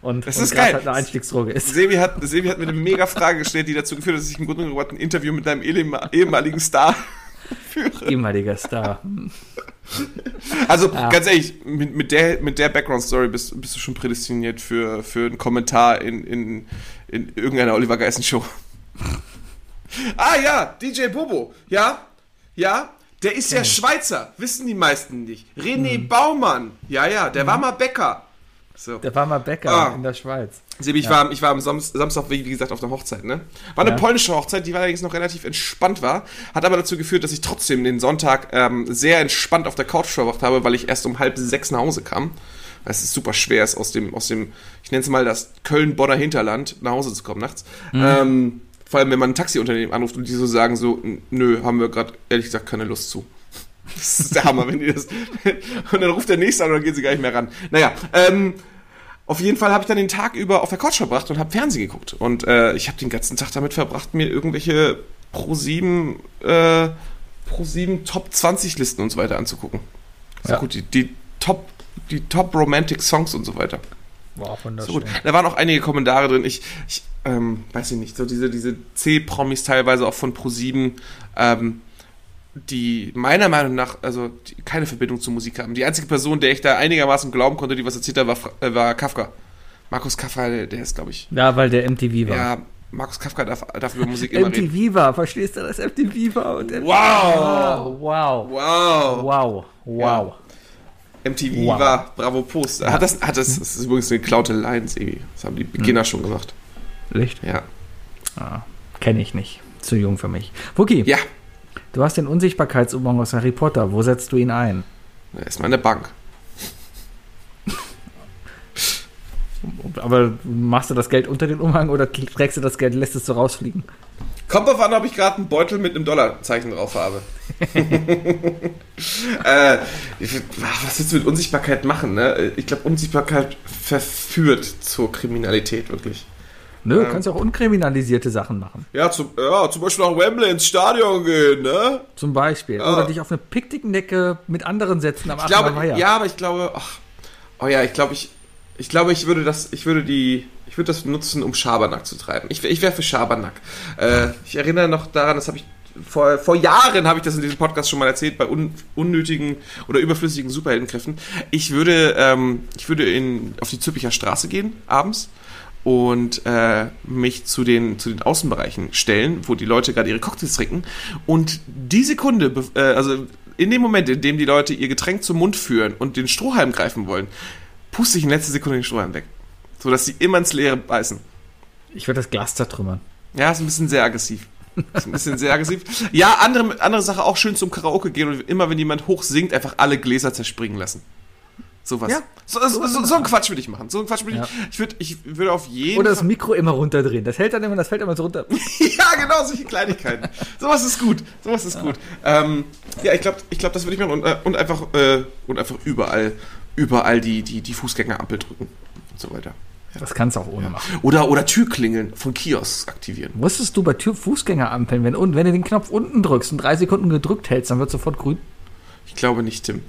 Und, Das und ist Gras geil. halt eine Einstiegsdroge ist. Sebi hat, Sebi hat mir eine mega Frage gestellt, die dazu geführt hat, dass ich im Grunde genommen ein Interview mit deinem ehem- ehemaligen Star (laughs) führe. Ehemaliger Star. Also Ja. ganz ehrlich, mit, mit der, mit der Background-Story bist, bist du schon prädestiniert für, für einen Kommentar in, in, in irgendeiner Oliver Geissen-Show. (laughs) ah ja, DJ Bobo. Ja, ja, der ist ja Schweizer, wissen die meisten nicht. René Mhm. Baumann. Ja, ja, der war mal Bäcker. So. Der war mal Bäcker Ah. in der Schweiz. Sebi, ich, war, ich war am Sam Samstag, wie gesagt, auf der Hochzeit, ne? War eine Ja. polnische Hochzeit, die allerdings noch relativ entspannt war. Hat aber dazu geführt, dass ich trotzdem den Sonntag ähm, sehr entspannt auf der Couch verbracht habe, weil ich erst um halb sechs nach Hause kam. Weil es ist super schwer ist, aus dem, aus dem, ich nenne es mal das Köln-Bonner Hinterland nach Hause zu kommen nachts. Ähm, vor allem, wenn man ein Taxiunternehmen anruft und die so sagen so, "N- nö, haben wir gerade ehrlich gesagt keine Lust zu. Das ist der Hammer, wenn die das. (laughs) Und dann ruft der nächste an und dann gehen sie gar nicht mehr ran. Naja, ähm, auf jeden Fall habe ich dann den Tag über auf der Couch verbracht und habe Fernsehen geguckt. Und äh, ich habe den ganzen Tag damit verbracht, mir irgendwelche Pro7 äh, Pro7 Top 20 Listen und so weiter anzugucken. So Ja. gut, die, die Top die Top Romantic Songs und so weiter. Wow, So gut. Da waren auch einige Kommentare drin. Ich, ich ähm, weiß ich nicht, so diese, diese C-Promis teilweise auch von Pro7, ähm, die meiner Meinung nach also die keine Verbindung zur Musik haben. Die einzige Person, der ich da einigermaßen glauben konnte, die was erzählt hat, war, äh, war Kafka. Markus Kafka, der, der ist, glaube ich. Ja, weil der MTV war. Ja, Markus Kafka darf, darf über Musik immer reden. MTV war, verstehst du, dass MTV war? Und MTV Wow! Wow. Wow! Wow. Wow. MTV Wow. war Bravo Post. Hat das, hat das, das ist übrigens eine geklaute Line, Sebi. Das haben die Beginner schon gemacht. Licht? Ja. Ah, Kenne ich nicht. Zu jung für mich. Wookie, Ja, du hast den Unsichtbarkeitsumhang aus Harry Potter. Wo setzt du ihn ein? erstmal in der Bank. Aber machst du das Geld unter den Umhang oder trägst du das Geld, lässt es so rausfliegen? Kommt drauf an, ob ich gerade einen Beutel mit einem Dollarzeichen drauf habe. (laughs) äh, ich, was willst du mit Unsichtbarkeit machen? Ne? Ich glaube, Unsichtbarkeit verführt zur Kriminalität wirklich. Nö, du kannst auch unkriminalisierte Sachen machen. Ja, zum, ja, zum Beispiel nach Wembley ins Stadion gehen, ne? Zum Beispiel. Ah. Oder dich auf eine Picknickdecke mit anderen setzen am Ich glaube, Weiher. ja, aber ich glaube, ach, oh ja, ich glaube, ich, ich glaube, ich würde das, ich würde die, ich würde das nutzen, um Schabernack zu treiben. Ich, ich wäre für Schabernack. Äh, ich erinnere noch daran, das habe ich vor, vor Jahren habe ich das in diesem Podcast schon mal erzählt, bei un, unnötigen oder überflüssigen Superheldenkräften. Ich würde, ähm, ich würde in, auf die Züppicher Straße gehen, abends, und äh, mich zu den, zu den Außenbereichen stellen, wo die Leute gerade ihre Cocktails trinken. Und die Sekunde, äh, also in dem Moment, in dem die Leute ihr Getränk zum Mund führen und den Strohhalm greifen wollen, puste ich in letzter Sekunde den Strohhalm weg. So dass sie immer ins Leere beißen. Ich würde das Glas zertrümmern. Ja, ist ein bisschen sehr aggressiv. Ist ein bisschen sehr aggressiv. Ja, andere, andere Sache auch schön zum Karaoke gehen und immer wenn jemand hoch singt, einfach alle Gläser zerspringen lassen. Sowas. Ja, so, so, so, so einen Quatsch würde ich machen. So einen Quatsch würde Ja. ich. Ich würde, ich würde auf jeden Oder das. Mikro immer runterdrehen. Das hält dann immer, das fällt immer so runter. (laughs) ja, genau, solche Kleinigkeiten. Sowas ist gut. Sowas ist gut. Ähm, ja, ich glaube, ich glaub, das würde ich machen und, äh, und einfach äh, und einfach überall, überall die, die, die Fußgängerampel drücken und so weiter. Das kannst du auch ohne machen. Oder, oder Türklingeln von Kiosks aktivieren. Wusstest du bei Tür Fußgängerampeln, wenn, wenn du den Knopf unten drückst und drei Sekunden gedrückt hältst, dann wird sofort grün? Ich glaube nicht, Tim.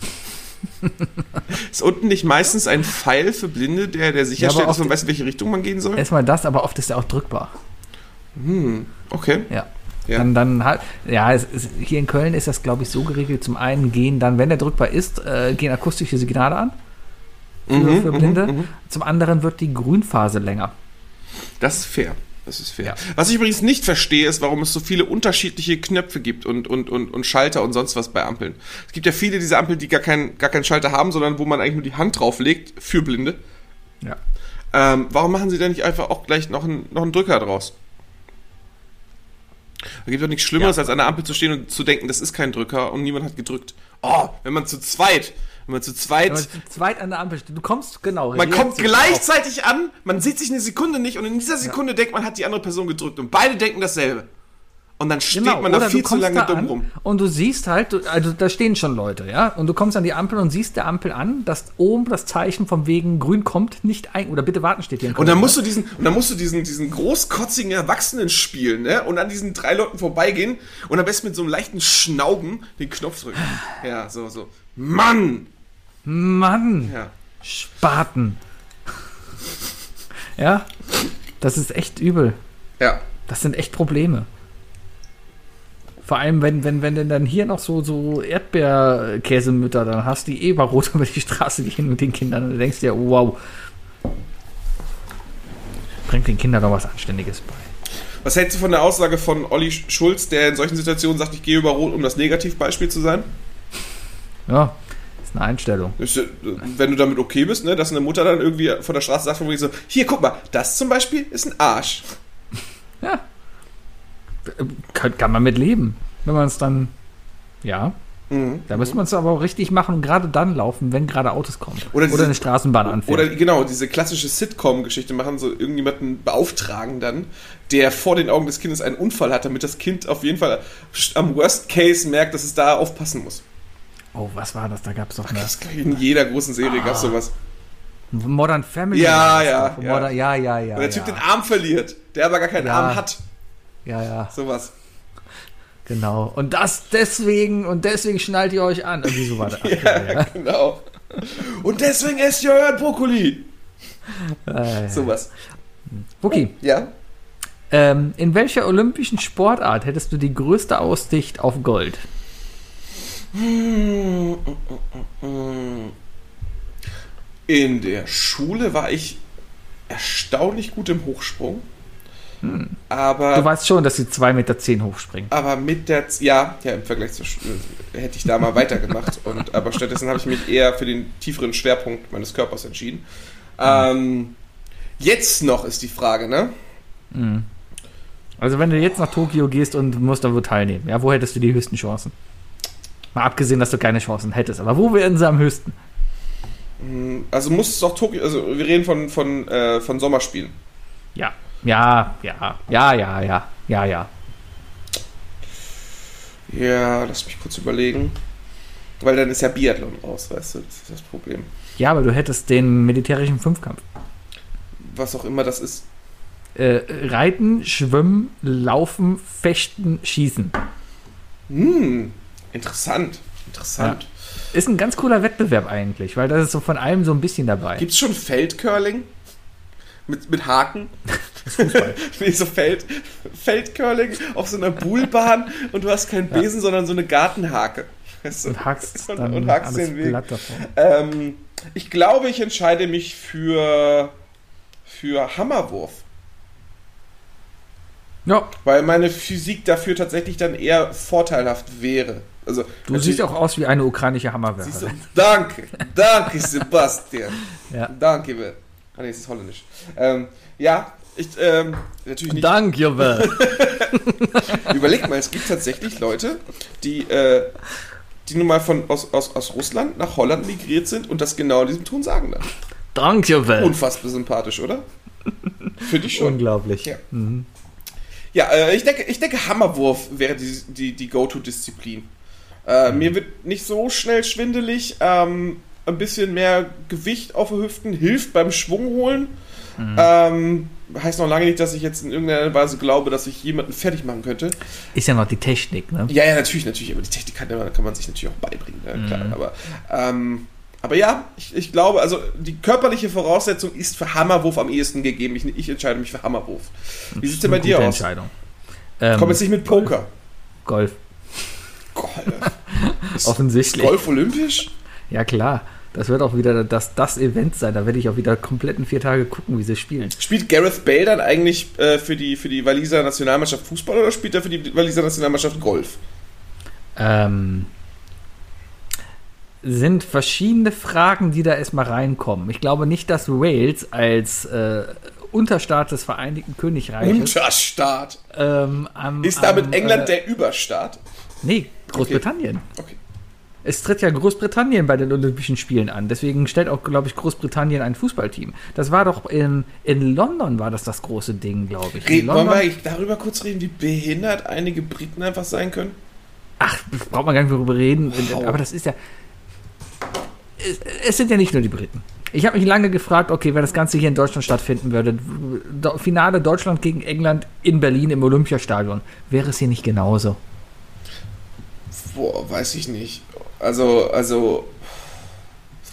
(laughs) ist unten nicht meistens ein Pfeil für Blinde, der, der sicherstellt, aber dass man weiß, in welche Richtung man gehen soll? Erstmal das, aber oft ist er auch drückbar. Okay. Ja. Ja. Dann, dann halt, ja, es ist, hier in Köln ist das, glaube ich, so geregelt. Zum einen gehen dann, wenn der drückbar ist, äh, gehen akustische Signale an für, Mhm, für Blinde. Zum anderen wird die Grünphase länger. Das ist fair. Das ist fair. Ja. Was ich übrigens nicht verstehe, ist, warum es so viele unterschiedliche Knöpfe gibt und, und, und, und Schalter und sonst was bei Ampeln. Es gibt ja viele dieser Ampeln, die gar, kein, gar keinen Schalter haben, sondern wo man eigentlich nur die Hand drauflegt für Blinde. Ja. Ähm, warum machen sie denn nicht einfach auch gleich noch einen, noch einen Drücker draus? Da gibt doch nichts Schlimmeres, als an der Ampel zu stehen und zu denken, das ist kein Drücker und niemand hat gedrückt. Oh, wenn man zu zweit, wenn man zu zweit, Wenn man zu zweit an der Ampel steht, du kommst, genau. man kommt gleichzeitig an, man sieht sich eine Sekunde nicht und in dieser Sekunde denkt man, hat die andere Person gedrückt und beide denken dasselbe. Und dann steht Genau, man da viel zu lange dumm rum. Und du siehst halt, du- also da stehen schon Leute, ja, und du kommst an die Ampel und siehst der Ampel an, dass oben das Zeichen von wegen grün kommt nicht ein, oder bitte warten steht hier Und dann musst du diesen, und dann musst du diesen, diesen großkotzigen Erwachsenen spielen, ne? Und an diesen drei Leuten vorbeigehen und am besten mit so einem leichten Schnauben den Knopf drücken. Ja, so, so. Mann! Mann, Ja. Spaten. ja, das ist echt übel. Ja. Das sind echt Probleme. Vor allem, wenn, wenn, wenn du dann hier noch so, so Erdbeerkäsemütter dann hast, die eh rot (laughs) über die Straße gehen mit den Kindern. Und du denkst dir, wow. Bringt den Kindern doch was Anständiges bei. Was hältst du von der Aussage von Olli Schulz, der in solchen Situationen sagt, ich gehe über Rot, um das Negativbeispiel zu sein? Ja, ist eine Einstellung. Äh, Wenn du damit okay bist, ne, dass eine Mutter dann irgendwie von der Straße sagt, von so, hier, guck mal, das zum Beispiel ist ein Arsch. Ja. Kann, kann man mit leben. Wenn man es dann. Ja. Mhm. Da müssen wir es aber auch richtig machen und gerade dann laufen, wenn gerade Autos kommen. Oder diese- eine Straßenbahn anfährt. Oder genau, diese klassische Sitcom-Geschichte machen, so irgendjemanden beauftragen dann, der vor den Augen des Kindes einen Unfall hat, damit das Kind auf jeden Fall am Worst Case merkt, dass es da aufpassen muss. Oh, was war das? Da gab es doch eine in jeder großen Serie gab es sowas. Modern Family. Ja, ja, ja. Modern, ja, ja, ja. Und der Typ ja. den Arm verliert, der aber gar keinen Ja. Arm hat. Ja, ja, Sowas. genau. Und das deswegen, und deswegen schnallt ihr euch an. Irgendwie so war (laughs) das. Ja, genau. Und deswegen esst ihr euren Brokkoli. Äh, Sowas. Wookie, Ja? ähm, in welcher olympischen Sportart hättest du die größte Aussicht auf Gold? In der Schule war ich erstaunlich gut im Hochsprung. Aber Du weißt schon, dass sie 2,10 Meter hochspringen. Aber mit der, ja, ja, im Vergleich zur Schule hätte ich da mal weitergemacht. (laughs) Und, aber stattdessen habe ich mich eher für den tieferen Schwerpunkt meines Körpers entschieden. Ähm, jetzt noch ist die Frage, ne? Also wenn du jetzt nach Tokio gehst und musst da wo teilnehmen, ja, wo hättest du die höchsten Chancen? Mal abgesehen, dass du keine Chancen hättest, aber wo wären sie am höchsten? Also muss es doch Tokio, also wir reden von, von, äh, von Sommerspielen. Ja, ja, ja, ja, ja, ja, ja, ja. Ja, lass mich kurz überlegen. Weil dann ist ja Biathlon raus, weißt du, das ist das Problem. Ja, aber du hättest den militärischen Fünfkampf. Was auch immer das ist. Äh, Reiten, Schwimmen, Laufen, Fechten, Schießen. Hm, interessant, interessant. Ist ein ganz cooler Wettbewerb eigentlich, weil das ist so von allem so ein bisschen dabei. Gibt's schon Feldcurling? Mit, mit Haken? (laughs) nee, (laughs) so Feld, Feldcurling auf so einer Buhlbahn und du hast keinen Besen, sondern so eine Gartenhake. Weißt du? Und hackst Und- dann und hackst alles den Weg. glatt davon. Ähm, ich glaube, ich entscheide mich für, für Hammerwurf. Ja, Weil meine Physik dafür tatsächlich dann eher vorteilhaft wäre. Also, du siehst auch aus wie eine ukrainische Hammerwerferin. danke, danke (laughs) Sebastian. Ja. Danke, Will. Ah, nee, es ist holländisch. Ähm, ja, ich, ähm, natürlich nicht. Danke, Wer. (laughs) Überleg mal, es gibt tatsächlich Leute, die, äh, die nun mal von, aus, aus, aus Russland nach Holland migriert sind und das genau in diesem Ton sagen dann. Danke, Wer. Unfassbar sympathisch, oder? Finde ich schon. Unglaublich. Ja. Ja, äh, ich, denke, ich denke, Hammerwurf wäre die, die, die Go-To-Disziplin. Äh, Mir wird nicht so schnell schwindelig. Ähm, ein bisschen mehr Gewicht auf den Hüften, hilft beim Schwung holen. Ähm, heißt noch lange nicht, dass ich jetzt in irgendeiner Weise glaube, dass ich jemanden fertig machen könnte. Ist ja noch die Technik, ne? Ja, ja, natürlich, natürlich, aber die Technik kann, kann man sich natürlich auch beibringen, ja, klar. Aber, ähm, aber ja, ich, ich glaube, also die körperliche Voraussetzung ist für Hammerwurf am ehesten gegeben. Ich, ich entscheide mich für Hammerwurf. Wie sieht es denn bei dir aus? Entscheidung. Ähm, Komm jetzt nicht mit Poker. Golf. (laughs) Offensichtlich. Golf olympisch? Ja, klar. Das wird auch wieder das, das Event sein. Da werde ich auch wieder kompletten vier Tage gucken, wie sie spielen. Spielt Gareth Bale dann eigentlich äh, für, die, für die Waliser Nationalmannschaft Fußball oder spielt er für die Waliser Nationalmannschaft Golf? Ähm, sind verschiedene Fragen, die da erstmal reinkommen. Ich glaube nicht, dass Wales als äh, Unterstaat des Vereinigten Königreiches Unterstaat. ähm, am, Ist damit am, England äh, der Überstaat? Nee, Großbritannien. Okay. Es tritt ja Großbritannien bei den Olympischen Spielen an. Deswegen stellt auch, glaube ich, Großbritannien ein Fußballteam. Das war doch in, in London war das das große Ding, glaube ich. Reden, wollen wir darüber kurz reden, wie behindert einige Briten einfach sein können? ach, braucht man gar nicht darüber reden. Wow. Aber das ist ja. Es, es sind ja nicht nur die Briten. Ich habe mich lange gefragt, okay, wenn das Ganze hier in Deutschland stattfinden würde, Finale Deutschland gegen England in Berlin im Olympiastadion, wäre es hier nicht genauso? Boah, weiß ich nicht. Also, also,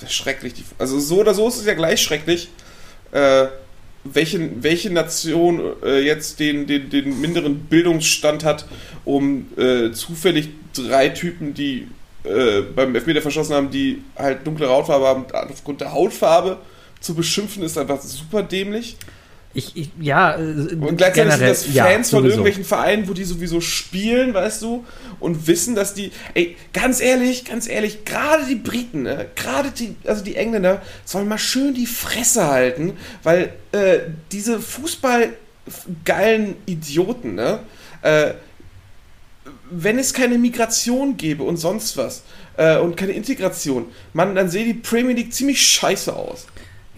schrecklich. Also so oder so ist es ja gleich schrecklich, äh, welche, welche Nation äh, jetzt den, den, den minderen Bildungsstand hat, um äh, zufällig drei Typen, die äh, beim Elfmeter verschossen haben, die halt dunkle Hautfarbe haben, aufgrund der Hautfarbe zu beschimpfen, ist einfach super dämlich. Ich, ich ja, äh, Und gleichzeitig sind das ja, Fans von sowieso. irgendwelchen Vereinen, wo die sowieso spielen, weißt du, und wissen, dass die, ey, ganz ehrlich, ganz ehrlich, gerade die Briten, ne, gerade die, also die Engländer, sollen mal schön die Fresse halten, weil äh, diese Fußballgeilen Idioten, ne, äh, wenn es keine Migration gäbe und sonst was äh, und keine Integration, man, dann sähe die Premier League ziemlich scheiße aus.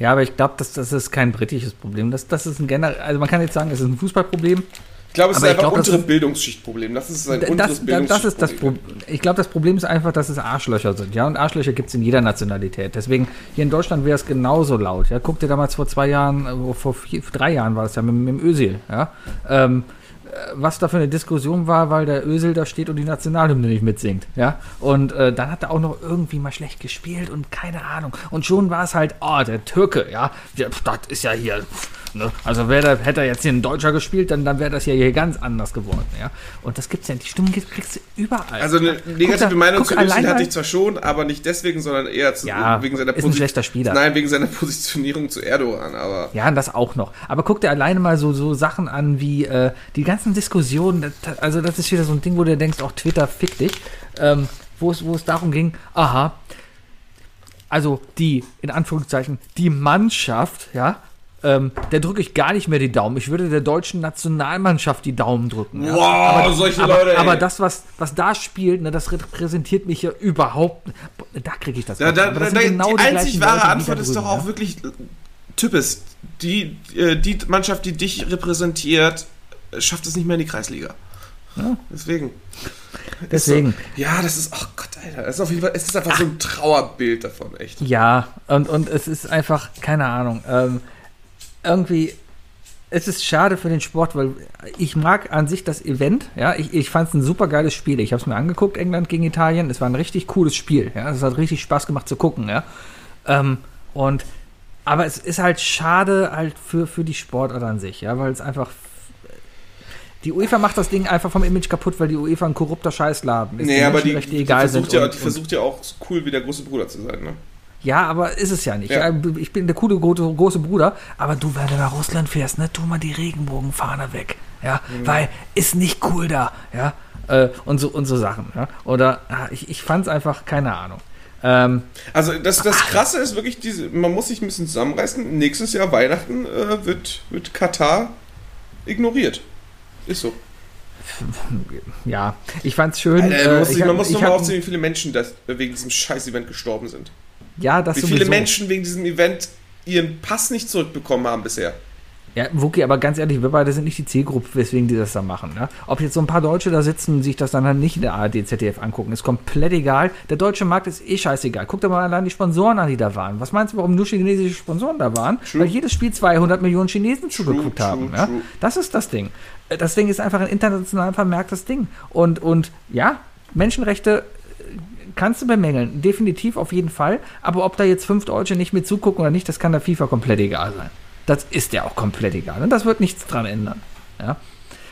Ja, aber ich glaube, das, das ist kein britisches Problem. Das, das ist ein generell, also man kann jetzt sagen, es ist ein Fußballproblem. Ich glaube, es ist einfach glaub, ist- Bildungsschichtproblem. Das ist ein Das, unteres das, ist das Bildungsschichtproblem. Problem. Ich glaube, das Problem ist einfach, dass es Arschlöcher sind. Ja, und Arschlöcher gibt es in jeder Nationalität. Deswegen, hier in Deutschland wäre es genauso laut. Ja, guck dir damals vor zwei Jahren, äh, vor vier, drei Jahren war es ja mit, mit dem Ösil. Ja, ähm, äh, was da für eine Diskussion war, weil der Ösel da steht und die Nationalhymne nicht mitsingt. Ja, und äh, dann hat er auch noch irgendwie mal schlecht gespielt und keine Ahnung. Und schon war es halt, oh, der Türke, ja, ja das ist ja hier. Ne? Also da, hätte er jetzt hier ein Deutscher gespielt, dann, dann wäre das ja hier ganz anders geworden. Ja? Und das gibt's ja, die Stimmung gibt- kriegst du überall. Also eine Guck negative da- Meinung guck zu Özil allein hatte ich zwar schon, aber nicht deswegen, sondern eher zu, Ja, wegen seiner ist ein Posi- schlechter Spieler. Nein, wegen seiner (laughs) Positionierung zu Erdogan, aber Ja, das auch noch. Aber guck dir alleine mal so, so Sachen an wie äh, die ganzen Diskussionen. Also, das ist wieder so ein Ding, wo du denkst, auch Twitter fick dich. Ähm, wo, es, wo es darum ging, aha, also die, in Anführungszeichen, die Mannschaft, ja, ähm, der drücke ich gar nicht mehr die Daumen. Ich würde der deutschen Nationalmannschaft die Daumen drücken. Ja. wow, solche aber, Leute, ey. aber das, was, was da spielt, ne, das repräsentiert mich ja überhaupt. Da kriege ich das. da, da, Aber das da, genau die einzig gleichen wahre Leute, die Antwort da ist doch auch ja. wirklich Types. Die, äh, die Mannschaft, die dich repräsentiert, äh, schafft es nicht mehr in die Kreisliga. Ja. Deswegen. Deswegen. So, ja, das ist, ach Gott, Alter, das ist auf jeden Fall, es ist einfach so ein Trauerbild davon, echt. Ja, und, und es ist einfach, keine Ahnung, ähm, irgendwie, es ist schade für den Sport, weil ich mag an sich das Event, ja, ich, ich fand es ein super geiles Spiel. Ich habe es mir angeguckt, England gegen Italien, es war ein richtig cooles Spiel, ja, es hat richtig Spaß gemacht zu gucken, ja. Ähm, und, aber es ist halt schade halt für, für die Sportart an sich, ja, weil es einfach die UEFA macht das Ding einfach vom Image kaputt, weil die UEFA ein korrupter Scheißladen ist. Nee, die aber die, die, egal versucht ja, und- die versucht ja auch so cool wie der große Bruder zu sein, ne? ja, aber ist es ja nicht. Ja. Ich bin der coole gro- große Bruder, aber du, wenn du nach Russland fährst, ne, tu mal die Regenbogenfahne weg. Ja, Mhm. weil ist nicht cool da. Ja, äh, und so und so Sachen. Ja? Oder ah, ich, ich fand es einfach, keine Ahnung. Ähm, Also das, das Krasse ist wirklich, diese, man muss sich ein bisschen zusammenreißen. Nächstes Jahr Weihnachten äh, wird, wird Katar ignoriert. Ist so. ja, ich fand's schön. Alter, man äh, muss, ich man hab- muss ich nur mal hab- aufzählen, wie viele Menschen das, wegen diesem Scheiß-Event gestorben sind. Ja, das Wie viele sowieso. Menschen wegen diesem Event ihren Pass nicht zurückbekommen haben bisher. Ja, Wookie, aber ganz ehrlich, wir beide sind nicht die Zielgruppe, weswegen die das da machen. Ne? Ob jetzt so ein paar Deutsche da sitzen und sich das dann halt nicht in der ARD, ZDF angucken, ist komplett egal. Der deutsche Markt ist eh scheißegal. Guck dir mal allein die Sponsoren an, die da waren. Was meinst du, warum nur chinesische Sponsoren da waren? Weil jedes Spiel 200 Millionen Chinesen zugeguckt true, haben. Ja? true. Das ist das Ding. Das Ding ist einfach ein international vermerktes Ding. Und, und ja, Menschenrechte äh, kannst du bemängeln. Definitiv auf jeden Fall. Aber ob da jetzt fünf Deutsche nicht mit zugucken oder nicht, das kann der FIFA komplett egal sein. Das ist ja auch komplett egal. Und das wird nichts dran ändern. Ja.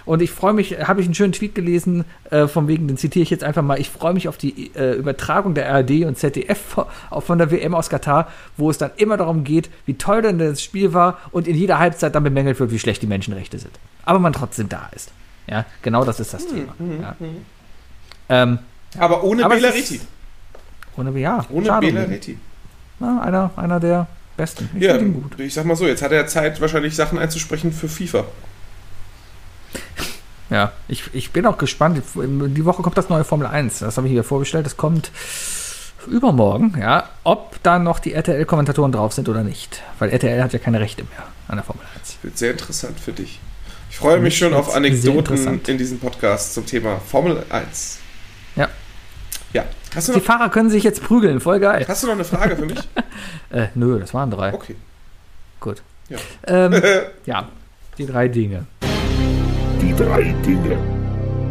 Und ich freue mich, habe ich einen schönen Tweet gelesen, äh, von wegen, den zitiere ich jetzt einfach mal, ich freue mich auf die äh, Übertragung der ARD und ZDF von, auch von der WM aus Katar, wo es dann immer darum geht, wie toll denn das Spiel war und in jeder Halbzeit dann bemängelt wird, wie schlecht die Menschenrechte sind. Aber man trotzdem da ist. Ja, genau das ist das Thema. Ja. Ähm, Aber ohne Aber es Bela ist- Reti. ohne, ja, Ohne schade Bela ihn. Reti. Na, einer, einer der besten. Ich Ja, finde ihn gut. ich sag mal so, jetzt hat er Zeit, wahrscheinlich Sachen einzusprechen für FIFA. Ja, ich, ich bin auch gespannt. Die Woche kommt das neue Formel 1. Das habe ich hier vorgestellt. Das kommt übermorgen, ja. Ob da noch die RTL-Kommentatoren drauf sind oder nicht. Weil RTL hat ja keine Rechte mehr an der Formel 1. Wird sehr interessant für dich. Ich freue mich schon auf Anekdoten interessant. in diesem Podcast zum Thema Formel 1. Ja. Ja. Hast du Die noch, Fahrer können sich jetzt prügeln. Voll geil. hast du noch eine Frage für mich? (laughs) Äh, nö, das waren drei. Okay. Gut. Ja. Ähm, (laughs) ja, die drei Dinge. Die drei Dinge.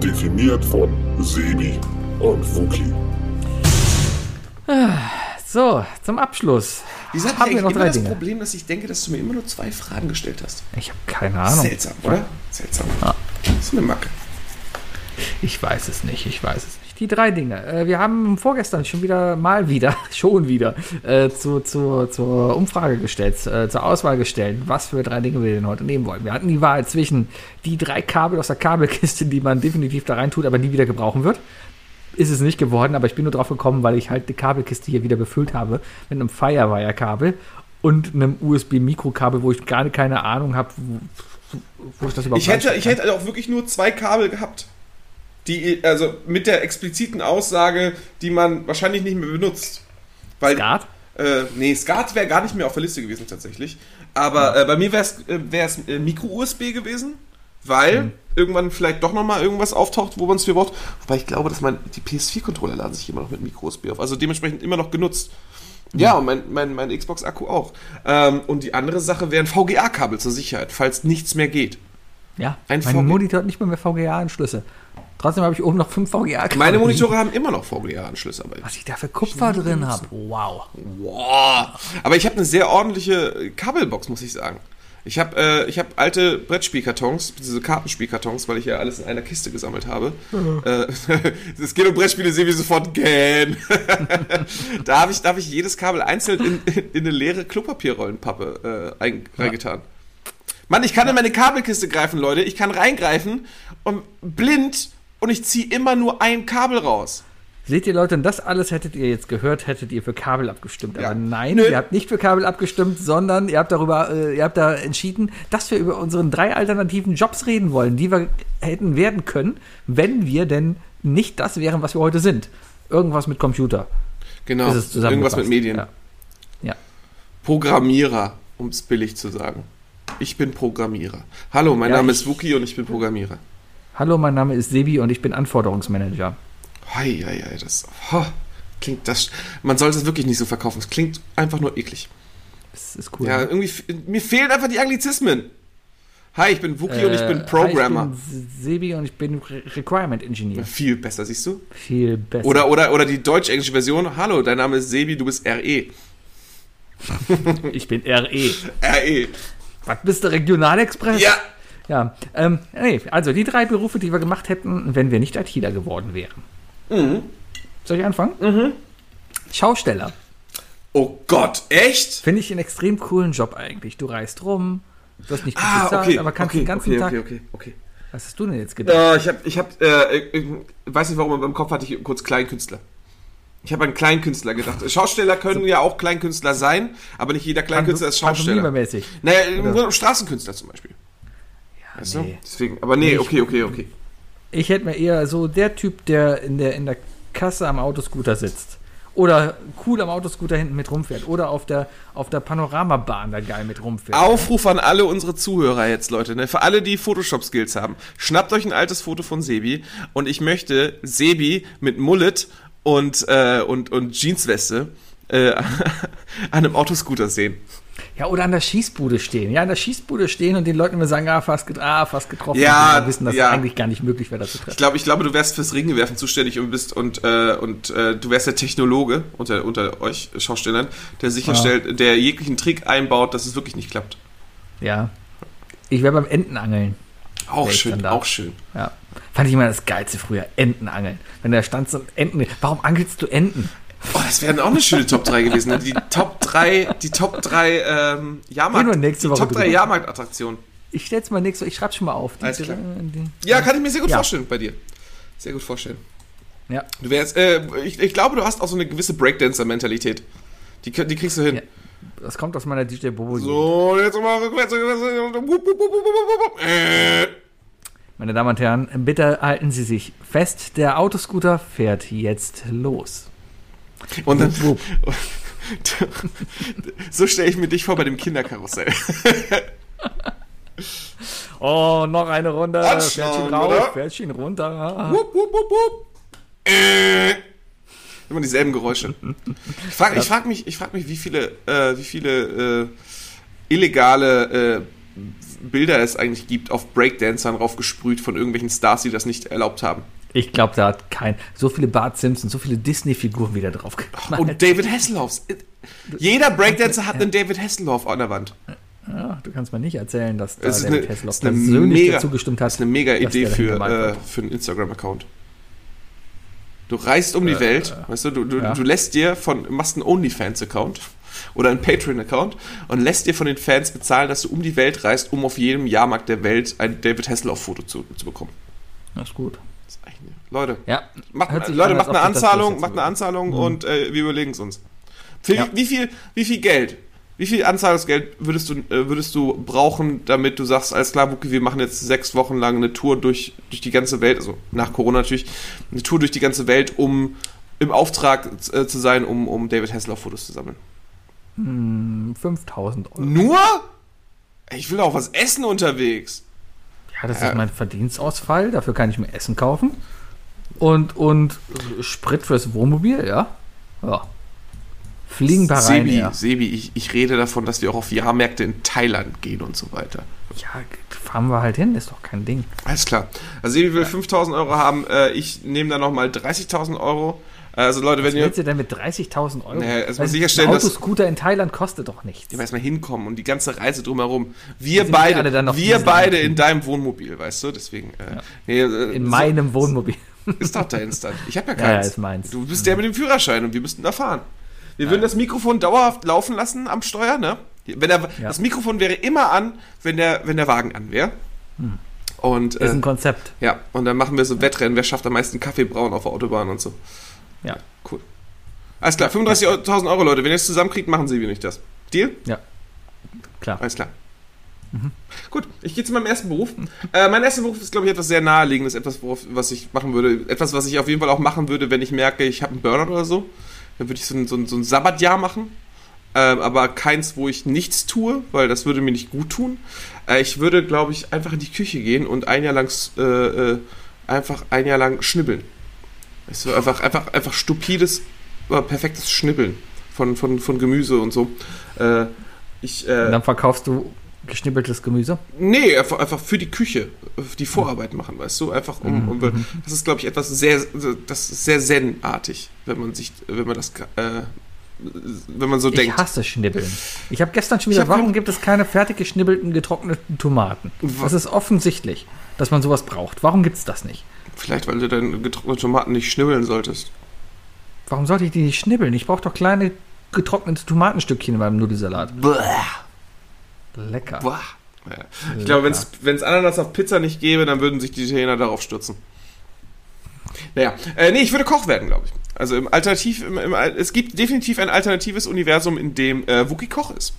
Definiert von Sebi und Wookie. So, zum Abschluss. Wieso Haben wir noch immer drei das Dinge? Problem, dass ich denke, dass du mir immer nur zwei Fragen gestellt hast? Ich habe keine Ahnung. Seltsam, oder? Seltsam. Ah. Das ist eine Macke. Ich weiß es nicht, ich weiß es nicht. Die drei Dinge. Äh, wir haben vorgestern schon wieder, mal wieder, (laughs) schon wieder, äh, zu, zu, zur Umfrage gestellt, äh, zur Auswahl gestellt, was für drei Dinge wir denn heute nehmen wollen. Wir hatten die Wahl zwischen die drei Kabel aus der Kabelkiste, die man definitiv da rein tut, aber nie wieder gebrauchen wird. Ist es nicht geworden, aber ich bin nur drauf gekommen, weil ich halt die Kabelkiste hier wieder befüllt habe mit einem Firewire-Kabel und einem USB-Mikrokabel, wo ich gar keine Ahnung habe, wo, wo ich das überhaupt Ich hätte, ich hätte auch wirklich nur zwei Kabel gehabt. Die, also mit der expliziten Aussage, die man wahrscheinlich nicht mehr benutzt. Weil, Skat? Äh, nee, Skat wäre gar nicht mehr auf der Liste gewesen tatsächlich. Aber äh, bei mir wäre es äh, äh, Micro-USB gewesen, weil Mhm. irgendwann vielleicht doch nochmal irgendwas auftaucht, wo man es für braucht. Wobei ich glaube, dass man die PS4-Controller laden sich immer noch mit Micro-USB auf. Also dementsprechend immer noch genutzt. Mhm. Ja, und mein, mein, mein Xbox-Akku auch. Ähm, und die andere Sache wäre ein VGA-Kabel zur Sicherheit, falls nichts mehr geht. Ja, Ein mein VG Monitor hat nicht mal mehr VGA-Anschlüsse. Trotzdem habe ich oben noch fünf VGA-Kabel. Meine Monitore haben immer noch VGA-Anschlüsse, Was ich da für Kupfer drin habe. Wow. Wow. Aber ich habe eine sehr ordentliche Kabelbox, muss ich sagen. Ich habe äh, ich hab alte Brettspielkartons, diese Kartenspielkartons, weil ich ja alles in einer Kiste gesammelt habe. Äh, (laughs) Es geht um Brettspiele, sehe ich sofort gähn. (laughs) da habe ich, da hab ich jedes Kabel einzeln in, in eine leere Klopapierrollenpappe äh, ein, reingetan. Mann, ich kann in meine Kabelkiste greifen, Leute. Ich kann reingreifen und blind und ich ziehe immer nur ein Kabel raus. Seht ihr, Leute, und das alles hättet ihr jetzt gehört, hättet ihr für Kabel abgestimmt. Ja. Aber nein, Nö. ihr habt nicht für Kabel abgestimmt, sondern ihr habt darüber, äh, ihr habt da entschieden, dass wir über unseren drei alternativen Jobs reden wollen, die wir hätten werden können, wenn wir denn nicht das wären, was wir heute sind. Irgendwas mit Computer. Genau. Irgendwas mit Medien. Ja. ja. Programmierer, um es billig zu sagen. Ich bin Programmierer. Hallo, mein Ja, Name ist Wookie und ich bin Programmierer. Hallo, mein Name ist Sebi und ich bin Anforderungsmanager. Hei, hei, hei, das ho, klingt das. Man sollte es wirklich nicht so verkaufen. Es klingt einfach nur eklig. Das ist cool. Ja, irgendwie f- mir fehlen einfach die Anglizismen. Hi, ich bin Wookie und ich bin Äh, Programmer. Hi, ich bin Sebi und ich bin Re Requirement Engineer. Viel besser, siehst du? Viel besser. Oder, oder, oder die deutsch-englische Version. Hallo, dein Name ist Sebi, du bist. RE. ich bin RE. (laughs) RE. Was bist du, Regionalexpress? Ja. Ja, ähm, nee, also die drei Berufe, die wir gemacht hätten, wenn wir nicht ITler geworden wären. Mhm. Soll ich anfangen? Schausteller. Oh Gott, echt? Finde ich einen extrem coolen Job eigentlich. Du reist rum, wirst nicht gut Ah, bezahlt, okay. aber kannst okay, den ganzen okay, Tag. okay, okay, okay. Was hast du denn jetzt gedacht? Äh, ich habe, ich hab, äh, ich weiß nicht warum, aber im Kopf hatte ich kurz Kleinkünstler. Ich habe an Kleinkünstler gedacht. Schausteller können ja auch Kleinkünstler sein, aber nicht jeder Kleinkünstler ist Schausteller. Naja, Grunde Straßenkünstler zum Beispiel. Weißt du? nee. Deswegen, aber nee, Nicht. okay, okay, okay. Ich hätte mir eher so der Typ, der in der, in der Kasse am Autoscooter sitzt Oder cool am Autoscooter hinten mit rumfährt. Oder auf der, auf der Panoramabahn da geil mit rumfährt. Aufruf an alle unsere Zuhörer jetzt, Leute, ne? für alle, die Photoshop-Skills haben. Schnappt euch ein altes Foto von Sebi und ich möchte Sebi mit Mullet und, äh, und, und Jeansweste äh, (laughs) an einem Autoscooter sehen. Ja, oder an der Schießbude stehen. Ja, an der Schießbude stehen und den Leuten immer sagen, ah, fast, get ah, fast getroffen. Ja, wissen, dass ja. es eigentlich gar nicht möglich wäre, das zu treffen. Ich glaube, ich glaube, du wärst fürs Ringewerfen zuständig und bist und, äh, und äh, du wärst der Technologe unter, unter euch Schaustellern, der sicherstellt, der jeglichen Trick einbaut, dass es wirklich nicht klappt. Ja. Ich wäre beim Entenangeln. Auch schön, auch schön. Ja. Fand ich immer das Geilste früher. Entenangeln. Wenn da stand so Enten. Warum angelst du Enten? Oh, das wären auch eine schöne Top 3 gewesen. Ne? Die Top 3, die Top 3 ähm, Jahrmarkt, nächste die Woche Top 3 drüber. Jahrmarktattraktionen. Ich stell's mal nächstes, ich schreib's schon mal auf. Alles klar. die- Ja, kann ich mir sehr gut Ja. vorstellen bei dir. Sehr gut vorstellen. Ja. Du wärst, äh, ich, ich glaube, du hast auch so eine gewisse Breakdancer-Mentalität. Die, die kriegst du hin. Ja. Das kommt aus meiner DJ Bobo. So, jetzt mal rückwärts. Meine Damen und Herren, bitte halten Sie sich fest. Der Autoscooter fährt jetzt los. Und dann, Wupp, (laughs) so stelle ich mir dich vor bei dem Kinderkarussell. (laughs) Oh, noch eine Runde. Pferdchen rauf? Pferdchen runter. Wupp, wupp, wupp, wupp. Äh. Immer dieselben Geräusche. Ich frage frag mich, ich frag mich, wie viele, äh, wie viele äh, illegale äh, Bilder es eigentlich gibt auf Breakdancern raufgesprüht von irgendwelchen Stars, die das nicht erlaubt haben. Ich glaube, da hat kein so viele Bart Simpson, so viele Disney-Figuren wieder drauf geknallt. Und David Hasselhoffs. Jeder Breakdancer hat einen David Hasselhoff an der Wand. Ja, du kannst mir nicht erzählen, dass da David eine, Hasselhoff persönlich mega, dazu gestimmt hat. ist eine mega Idee für, äh, für einen Instagram-Account. Du reist um die Welt, weißt du, du, du, ja. du lässt dir von, machst einen OnlyFans-Account oder einen Patreon-Account und lässt dir von den Fans bezahlen, dass du um die Welt reist, um auf jedem Jahrmarkt der Welt ein David Hasselhoff-Foto zu, zu bekommen. Das ist gut. Das ist eigentlich eine, Leute, Ja, macht, Leute, an, macht eine Anzahlung, macht eine. Anzahlung und äh, wir überlegen es uns. Für Ja. wie, wie, viel, wie viel Geld? Wie viel Anzahlungsgeld würdest du, äh, würdest du brauchen, damit du sagst, alles klar, Wookie, wir machen jetzt sechs Wochen lang eine Tour durch, durch die ganze Welt, also nach Corona natürlich, eine Tour durch die ganze Welt, um im Auftrag äh, zu sein, um, um David Hasselhoff Fotos zu sammeln. 5000 Euro. Nur? Ich will auch was essen unterwegs. Ja, das Ja. ist mein Verdienstausfall. Dafür kann ich mir Essen kaufen. Und, und Sprit fürs Wohnmobil, ja. Ja. Fliegen bei Sebi, Ryanair. Sebi ich, ich rede davon, dass wir auch auf Jahrmärkte in Thailand gehen und so weiter. Ja, fahren wir halt hin, ist doch kein Ding. Alles klar. Also Sebi will 5000 Euro haben, äh, ich nehme da nochmal 30.000 Euro. Also Leute, wenn Was ihr willst du denn mit 30.000 Euro? Naja, mal Weil sicherstellen, ein dass- Autoscooter in Thailand kostet doch nichts. ihr erstmal hinkommen und die ganze Reise drumherum. Wir wir alle beide, dann noch wir Diesel beide in deinem Wohnmobil, weißt du? Deswegen, äh, nee, äh, In so- meinem Wohnmobil. (laughs) Ist doch deins dann. Ich habe ja Ja, ja, keins. ist meins. Du bist der mit dem Führerschein und wir müssten da fahren. Wir würden das Mikrofon dauerhaft laufen lassen am Steuer, ne? Wenn der, Ja. Das Mikrofon wäre immer an, wenn der, wenn der Wagen an wäre. Und, Ist äh, ein Konzept. ja, und dann machen wir so Wettrennen, wer schafft am meisten Kaffee brauen auf der Autobahn und so. Ja. Cool. Alles klar, 35.000 Euro, Leute. Wenn ihr es zusammenkriegt, machen Sie wie nicht das. Deal? Ja. Klar. Alles klar. Gut, ich gehe zu meinem ersten Beruf. Äh, mein erster Beruf ist, glaube ich, etwas sehr naheliegendes, etwas, worauf, was ich machen würde. Etwas, was ich auf jeden Fall auch machen würde, wenn ich merke, ich habe einen Burnout oder so. Dann würde ich so ein, so ein, so ein Sabbatjahr machen. Ähm, aber keins, wo ich nichts tue, weil das würde mir nicht gut tun. Äh, ich würde, glaube ich, einfach in die Küche gehen und ein Jahr lang äh, äh, einfach ein Jahr lang schnibbeln. Weißt du, einfach, einfach, einfach stupides, aber perfektes Schnibbeln von, von, von Gemüse und so. Äh, ich, äh, Und dann verkaufst du geschnibbeltes Gemüse. Nee, einfach, einfach für die Küche die Vorarbeit machen, weißt du? Einfach um, um das ist, glaube ich, etwas sehr, das ist sehr zen-artig, wenn man sich, wenn man das, äh, wenn man so Ich denkt. hasse Schnibbeln. Ich habe gestern schon Ich wieder, warum gibt es keine fertig geschnibbelten, getrockneten Tomaten? Das ist offensichtlich, dass man sowas braucht. Warum gibt es das nicht? Vielleicht, weil du deine getrocknete Tomaten nicht schnibbeln solltest. Warum sollte ich die nicht schnibbeln? Ich brauche doch kleine getrocknete Tomatenstückchen in meinem Nudelsalat. Lecker. Boah. Ja. Ich glaube, wenn es Ananas auf Pizza nicht gäbe, dann würden sich die Italiener darauf stürzen. Naja, äh, nee, ich würde Koch werden, glaube ich. Also im Alternativ, im, im, es gibt definitiv ein alternatives Universum, in dem äh, Wookie Koch ist.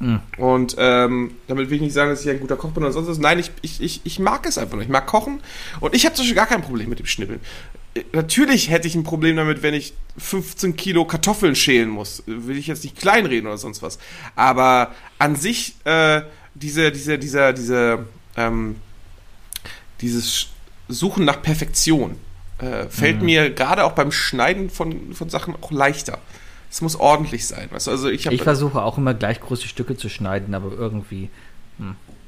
Mhm. Und ähm, damit will ich nicht sagen, dass ich ein guter Koch bin oder sonst was. Nein, ich, ich, ich, ich mag es einfach nur. Ich mag kochen. Und ich habe zum Beispiel gar kein Problem mit dem Schnibbeln. natürlich hätte ich ein Problem damit, wenn ich 15 Kilo Kartoffeln schälen muss. Will ich jetzt nicht kleinreden oder sonst was. Aber an sich, äh, diese, diese, dieser, diese, ähm, dieses Suchen nach Perfektion äh, fällt mir gerade auch beim Schneiden von, von Sachen auch leichter. Es muss ordentlich sein. Weißt du? Also ich, Ich versuche auch immer gleich große Stücke zu schneiden, aber irgendwie.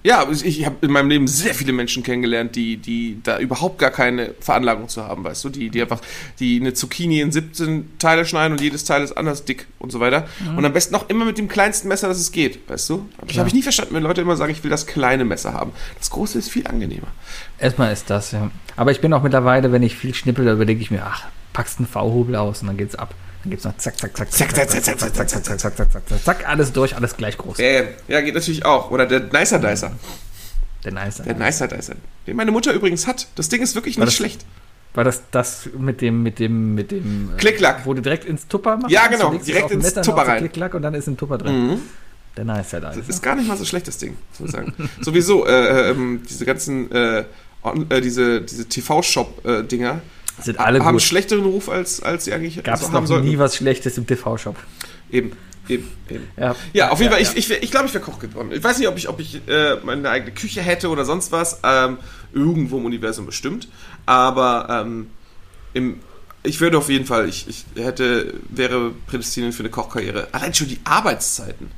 ja, ich, ich habe in meinem Leben sehr viele Menschen kennengelernt, die, die da überhaupt gar keine Veranlagung zu haben, weißt du, die, die einfach, die eine Zucchini in 17 Teile schneiden und jedes Teil ist anders dick und so weiter. Und am besten auch immer mit dem kleinsten Messer, das es geht, weißt du? Das habe ich nie verstanden, wenn Leute immer sagen, ich will das kleine Messer haben. Das große ist viel angenehmer. Erstmal ist das, ja. Aber ich bin auch mittlerweile, wenn ich viel schnippel, da überlege ich mir, ach, packst einen V-Hobel aus und dann geht's ab. Dann geht's noch zack, zack, zack, zack, zack, zack, zack, zack, zack, zack, zack, zack, zack, zack, zack, alles durch, alles gleich groß. Äh, ja, geht natürlich auch. Oder der Nicer Dicer. Der nice. Der Nicer Dicer. Den meine Mutter übrigens hat. Das Ding ist wirklich nicht schlecht. War das das mit dem, mit dem, mit dem. äh, Klick-Klack. Wo du direkt ins Tupper machst? Ja, genau, es direkt ins Tupper rein. Klick-Klack und dann ist ein Tupper drin. Mhm. Der nice, der Das ist gar nicht mal so schlecht, das Ding, muss ich sagen. Sowieso, äh, ähm, diese ganzen, äh, äh, diese TV-Shop-Dinger Sind alle haben gut. schlechteren Ruf, als, als sie eigentlich Gab es so noch haben sollten. nie was Schlechtes im TV-Shop. Eben, eben, eben. Ja, Ja, auf jeden Ja, Fall, ich, ich, wär- ich glaube, ich wäre Koch geworden. Ich weiß nicht, ob ich, ob ich äh, meine eigene Küche hätte oder sonst was. Ähm, irgendwo im Universum bestimmt. Aber ähm, im, ich würde auf jeden Fall, ich, ich hätte, wäre prädestiniert für eine Kochkarriere. Allein schon die Arbeitszeiten.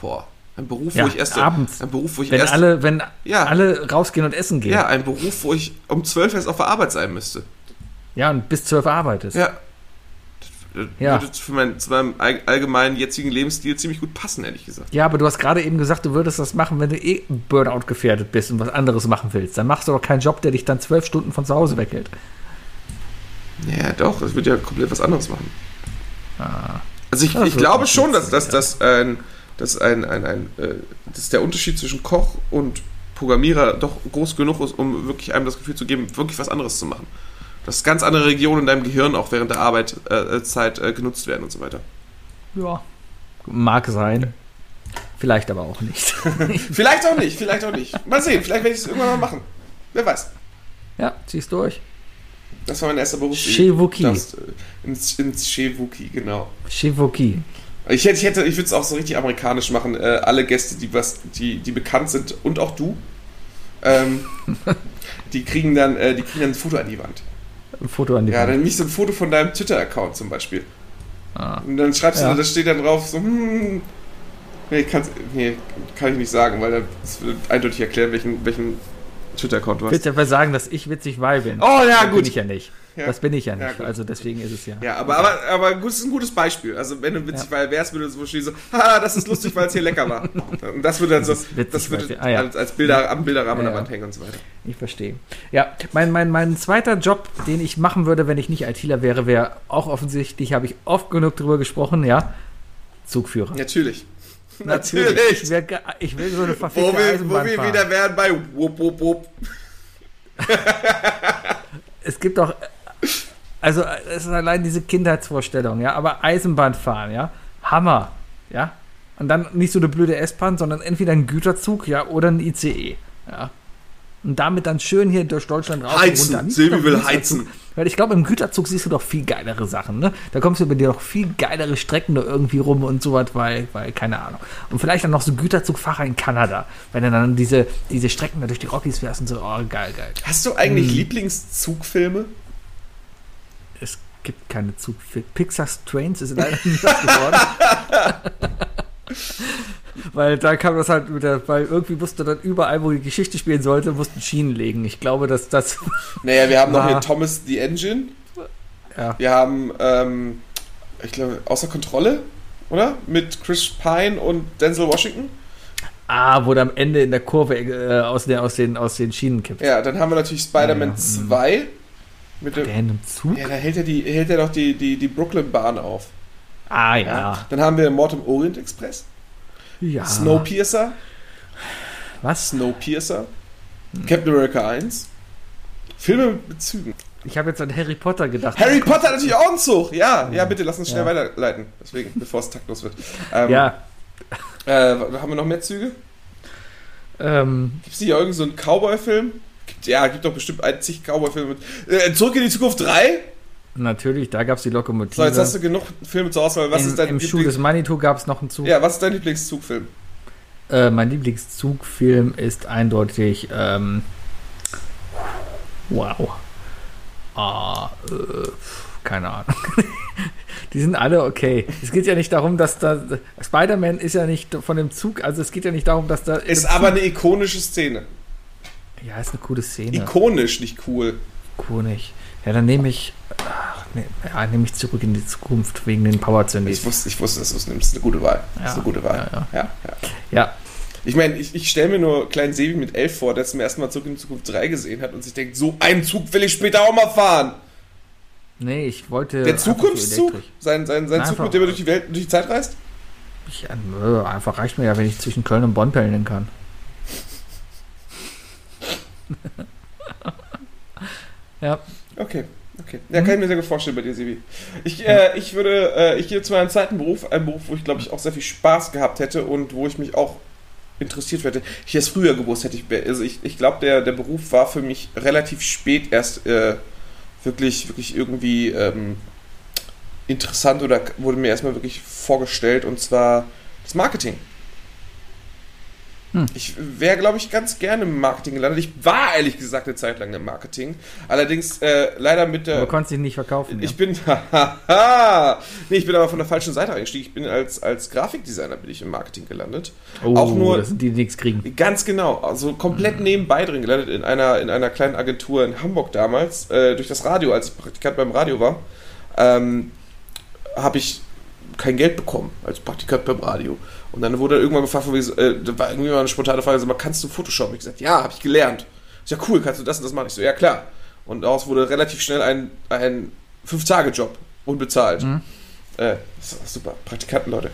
Boah. Ein Beruf, Ja, wo ich erst. abends. Ein Beruf, wo ich Wenn erst. alle, wenn Ja. alle rausgehen und essen gehen. ja, ein Beruf, wo ich um 12 erst auf der Arbeit sein müsste. Ja, und bis zwölf arbeitest. Ja. Das Ja. würde für mein, zu meinem all- allgemeinen jetzigen Lebensstil ziemlich gut passen, ehrlich gesagt. Ja, aber du hast gerade eben gesagt, du würdest das machen, wenn du eh Burnout gefährdet bist und was anderes machen willst. Dann machst du doch keinen Job, der dich dann zwölf Stunden von zu Hause weghält. Ja, doch, das würde ja komplett was anderes machen. Also ich, Ah. Das ich wird glaube schon, dass, nichts, dass, dass, ein, dass ein, ein, ein äh, dass der Unterschied zwischen Koch und Programmierer doch groß genug ist, um wirklich einem das Gefühl zu geben, wirklich was anderes zu machen. Dass ganz andere Regionen in deinem Gehirn auch während der Arbeitszeit äh, Zeit, äh, genutzt werden und so weiter. Ja. Mag sein. Vielleicht aber auch nicht. (laughs) Vielleicht auch nicht, vielleicht auch nicht. Mal sehen, vielleicht werde ich es irgendwann mal machen. Wer weiß. ja, zieh's durch. Das war mein erster Beruf. Chevuki. Das, äh, ins, ins Chevuki, genau. Shivoki. Ich hätte, ich hätte, ich würde es auch so richtig amerikanisch machen. Äh, alle Gäste, die was, die, die bekannt sind und auch du, ähm, (laughs) die kriegen dann, äh, die kriegen dann ein Foto an die Wand. Ein Foto an die Ja, Wand. dann nicht so ein Foto von deinem Twitter-Account zum Beispiel. Ah. Und dann schreibst Ja. du, da steht dann drauf so, hm, nee, kann's, nee, kann ich nicht sagen, weil das wird eindeutig erklären, welchen, welchen Twitter-Account du hast. Willst du einfach sagen, dass ich witzig weil bin? Oh ja, das gut. Bin ich ja nicht. Ja. Das bin ich ja nicht. Ja, also deswegen ist es ja. Ja, aber, aber, aber gut, das ist ein gutes Beispiel. Also, wenn du witzig weil wärst, würde es so stehen so, haha, das ist lustig, weil es hier lecker war. (laughs) Und das würde dann so, witzig, das würde ah, ja. als, als Bilder, am Bilderrahmen Ja, an der ja. Wand hängen und so weiter. Ich verstehe. Ja, mein, mein, mein zweiter Job, den ich machen würde, wenn ich nicht ITler wäre, wäre auch offensichtlich, habe ich oft genug drüber gesprochen, ja, Zugführer. Natürlich. (laughs) Ich, Natürlich. wär, ge- ich will so eine Wo verfickte wir, wo wir wieder wären bei Wupp, Wupp, Wupp. Es gibt doch, also es ist allein diese Kindheitsvorstellung, ja, aber Eisenbahn fahren, ja, Hammer, ja, und dann nicht so eine blöde S-Bahn, sondern entweder ein Güterzug, ja, oder ein ICE, ja. Und damit dann schön hier durch Deutschland raus Heizen. und Silvi will heizen. Weil ich glaube, im Güterzug siehst du doch viel geilere Sachen, ne? Da kommst du über dir noch viel geilere Strecken da irgendwie rum und so was, weil, weil, keine Ahnung. Und vielleicht dann noch so Güterzugfahrer in Kanada, wenn du dann diese, diese Strecken da durch die Rockies fährst und so, oh, geil, geil. Hast du eigentlich Hm. Lieblingszugfilme? Gibt keine Zug. Pixar's Trains ist leider (laughs) was geworden. (laughs) weil da kam das halt wieder, weil irgendwie musste dann überall, wo die Geschichte spielen sollte, mussten Schienen legen. Ich glaube, dass das. (laughs) Naja, wir haben noch hier Thomas the Engine. Ja. Wir haben, ähm, ich glaube, außer Kontrolle, oder? Mit Chris Pine und Denzel Washington. Ah, wo der am Ende in der Kurve äh, aus, der, aus, den, aus den Schienen kippt. Ja, dann haben wir natürlich Spider-Man Ja, 2. Mit dem, Der in einem Zug? ja, da hält er, die, hält er doch die, die, die Brooklyn-Bahn auf. Ah, Ja. ja. Dann haben wir Mord im Orient Express. ja. Snowpiercer. Was? Snowpiercer. Captain America 1. Filme mit Bezügen. Ich habe jetzt an Harry Potter gedacht. Harry Potter natürlich auch ein Zug. Ja, ja, bitte lass uns schnell Ja. weiterleiten. Deswegen, bevor es taktlos wird. Ähm, Ja. Äh, haben wir noch mehr Züge? Ähm, Gibt es hier irgendeinen so einen Cowboy-Film? Ja, gibt doch bestimmt ein zig Cowboy-Filme mit. Äh, Zurück in die Zukunft 3? Natürlich, da gab es die Lokomotive. So, jetzt hast du genug Filme zur Auswahl. Was in, ist dein Im Schuh des Manitou gab es noch einen Zug. Ja, was ist dein Lieblingszugfilm? Äh, mein Lieblingszugfilm ist eindeutig. Ähm, wow. Ah, äh, keine Ahnung. (laughs) Die sind alle okay. Es geht ja nicht darum, dass da. Spider-Man ist ja nicht von dem Zug, also es geht ja nicht darum, dass da. Ist aber eine ikonische Szene. Ja, ist eine coole Szene. Ikonisch, nicht cool. Ikonisch. Ja, dann nehme ich. Ach, nee, ja, nehme ich zurück in die Zukunft wegen den Power Zombies. Ich wusste, ich wusste, dass du es nimmst. Das ist eine gute Wahl. Das ist Ja, eine gute Wahl. ja, Ja, ja. Ja, Ich meine, ich, ich stelle mir nur kleinen Sebi mit elf vor, der zum ersten Mal Zurück in die Zukunft 3 gesehen hat und sich denkt, so einen Zug will ich später auch mal fahren. nee, ich wollte. Der Zukunftszug? Sein, sein, sein Nein, Zug, mit dem er durch die Welt, durch die Zeit reist? Ich, äh, einfach reicht mir ja, wenn ich zwischen Köln und Bonn pendeln kann. (laughs) ja, Okay, okay. Ja, kann ich mir sehr gut vorstellen bei dir, Sebi. Ich, äh, ich würde, äh, ich gehe zu meinem zweiten Beruf, einen Beruf, wo ich glaube ich auch sehr viel Spaß gehabt hätte und wo ich mich auch interessiert hätte. Ich es früher gewusst hätte. Ich, also ich, ich glaube, der, der Beruf war für mich relativ spät erst äh, wirklich, wirklich irgendwie ähm, interessant oder wurde mir erstmal wirklich vorgestellt und zwar das Marketing. Hm. Ich wäre, glaube ich, ganz gerne im Marketing gelandet. Ich war ehrlich gesagt eine Zeit lang im Marketing. Allerdings äh, leider mit der. aber konntest dich nicht verkaufen. Ich ja. bin, (laughs) haha, nee, ich bin aber von der falschen Seite eingestiegen. Ich bin als, als Grafikdesigner bin ich im Marketing gelandet. oh, auch nur- das sind die, die nichts kriegen. Ganz genau, also komplett nebenbei drin gelandet in einer, in einer kleinen Agentur in Hamburg damals, äh, durch das Radio, als ich Praktikant beim Radio war, ähm, habe ich kein Geld bekommen als Praktikant beim Radio. Und dann wurde irgendwann gefragt, von äh, da war irgendwie mal eine spontane Frage, mal, kannst du Photoshop? Ich gesagt, ja, habe ich gelernt. Ich sag, cool, kannst du das und das machen? Ich so, ja klar. Und daraus wurde relativ schnell ein, ein Fünf-Tage-Job, unbezahlt. Mhm. Äh, das super. Praktikanten, Leute.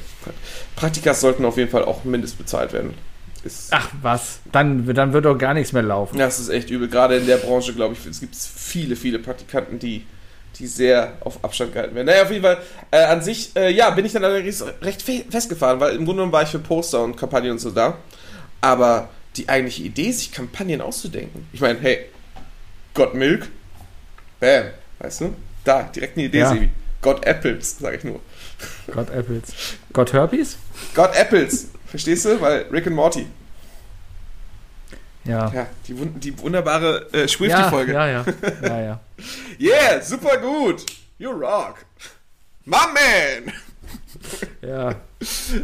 Praktikas sollten auf jeden Fall auch mindestbezahlt werden. Ist, Ach was, dann, dann wird doch gar nichts mehr laufen. ja, es ist echt übel. Gerade in der Branche, glaube ich, es gibt viele, viele Praktikanten, die, die sehr auf Abstand gehalten werden. Naja, auf jeden Fall, äh, an sich, äh, ja, bin ich dann allerdings recht fe festgefahren, weil im Grunde genommen war ich für Poster und Kampagnen und so da. Aber die eigentliche Idee, sich Kampagnen auszudenken, ich meine, hey, Got Milk, bam, weißt du? Da, direkt eine Idee, Ja. Sebi. Got Apples, sage ich nur. Gott Apples. Gott Herpes? Got Apples, verstehst du? Weil Rick and Morty, Ja. ja, die, die wunderbare äh, Ja, Schwifty-Folge. ja, ja, (laughs) ja, ja. Yeah, super gut. You rock. My man. ja.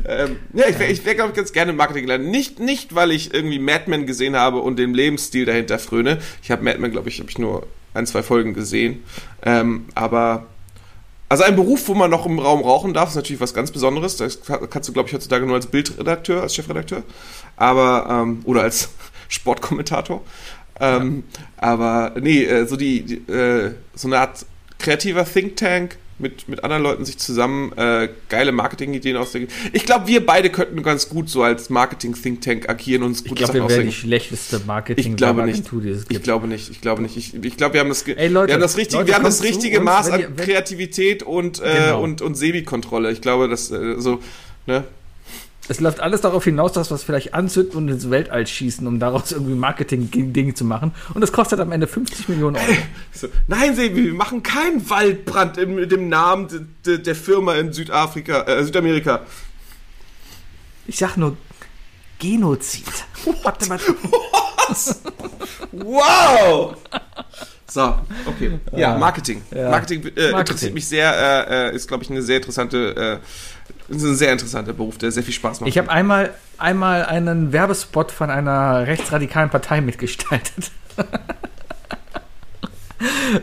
Ähm, ja, ich wäre, ich wär, glaube ich, ganz gerne im Marketing gelandet. Nicht, nicht, weil ich irgendwie Mad Men gesehen habe und den Lebensstil dahinter fröne. Ich habe Mad Men, glaube ich, habe ich nur ein, zwei Folgen gesehen. Ähm, aber, also ein Beruf, wo man noch im Raum rauchen darf, ist natürlich was ganz Besonderes. Das kannst du, glaube ich, heutzutage nur als Bildredakteur, als Chefredakteur. Aber, ähm, oder als Sportkommentator. Ähm, Aber nee, äh, so die, die äh, so eine Art kreativer Think Tank mit, mit anderen Leuten sich zusammen äh, geile Marketingideen ausdenken. Ich glaube, wir beide könnten ganz gut so als Marketing-Think Tank agieren und uns Ich gute glaube, Sachen wir wären die ausdenken. schlechteste marketing Ich glaube nicht. die es Ich gibt. glaube nicht. Ich glaube nicht. Ich, ich glaube, wir haben das, Ey, Leute, wir haben das richtige, Leute, wir haben das richtige uns, Maß wenn an ihr- Kreativität und, äh, Genau. und, und Sebi-Kontrolle. Ich glaube, dass äh, so, ne? Es läuft alles darauf hinaus, dass wir es vielleicht anzünden und ins Weltall schießen, um daraus irgendwie Marketing-Dinge zu machen. Und das kostet am Ende 50 Millionen Euro. (laughs) So, nein, Sebi, wir machen keinen Waldbrand im, mit dem Namen de, de, der Firma in Südafrika, äh, Südamerika. Ich sag nur Genozid. Warte mal. (laughs) Wow! So, okay. Ja, Marketing. Ja. Marketing, äh, Marketing. interessiert mich sehr, äh, äh, ist, glaube ich, eine sehr interessante, äh, ist ein sehr interessanter Beruf, der sehr viel Spaß macht. Ich habe einmal, einmal einen Werbespot von einer rechtsradikalen Partei mitgestaltet. (laughs)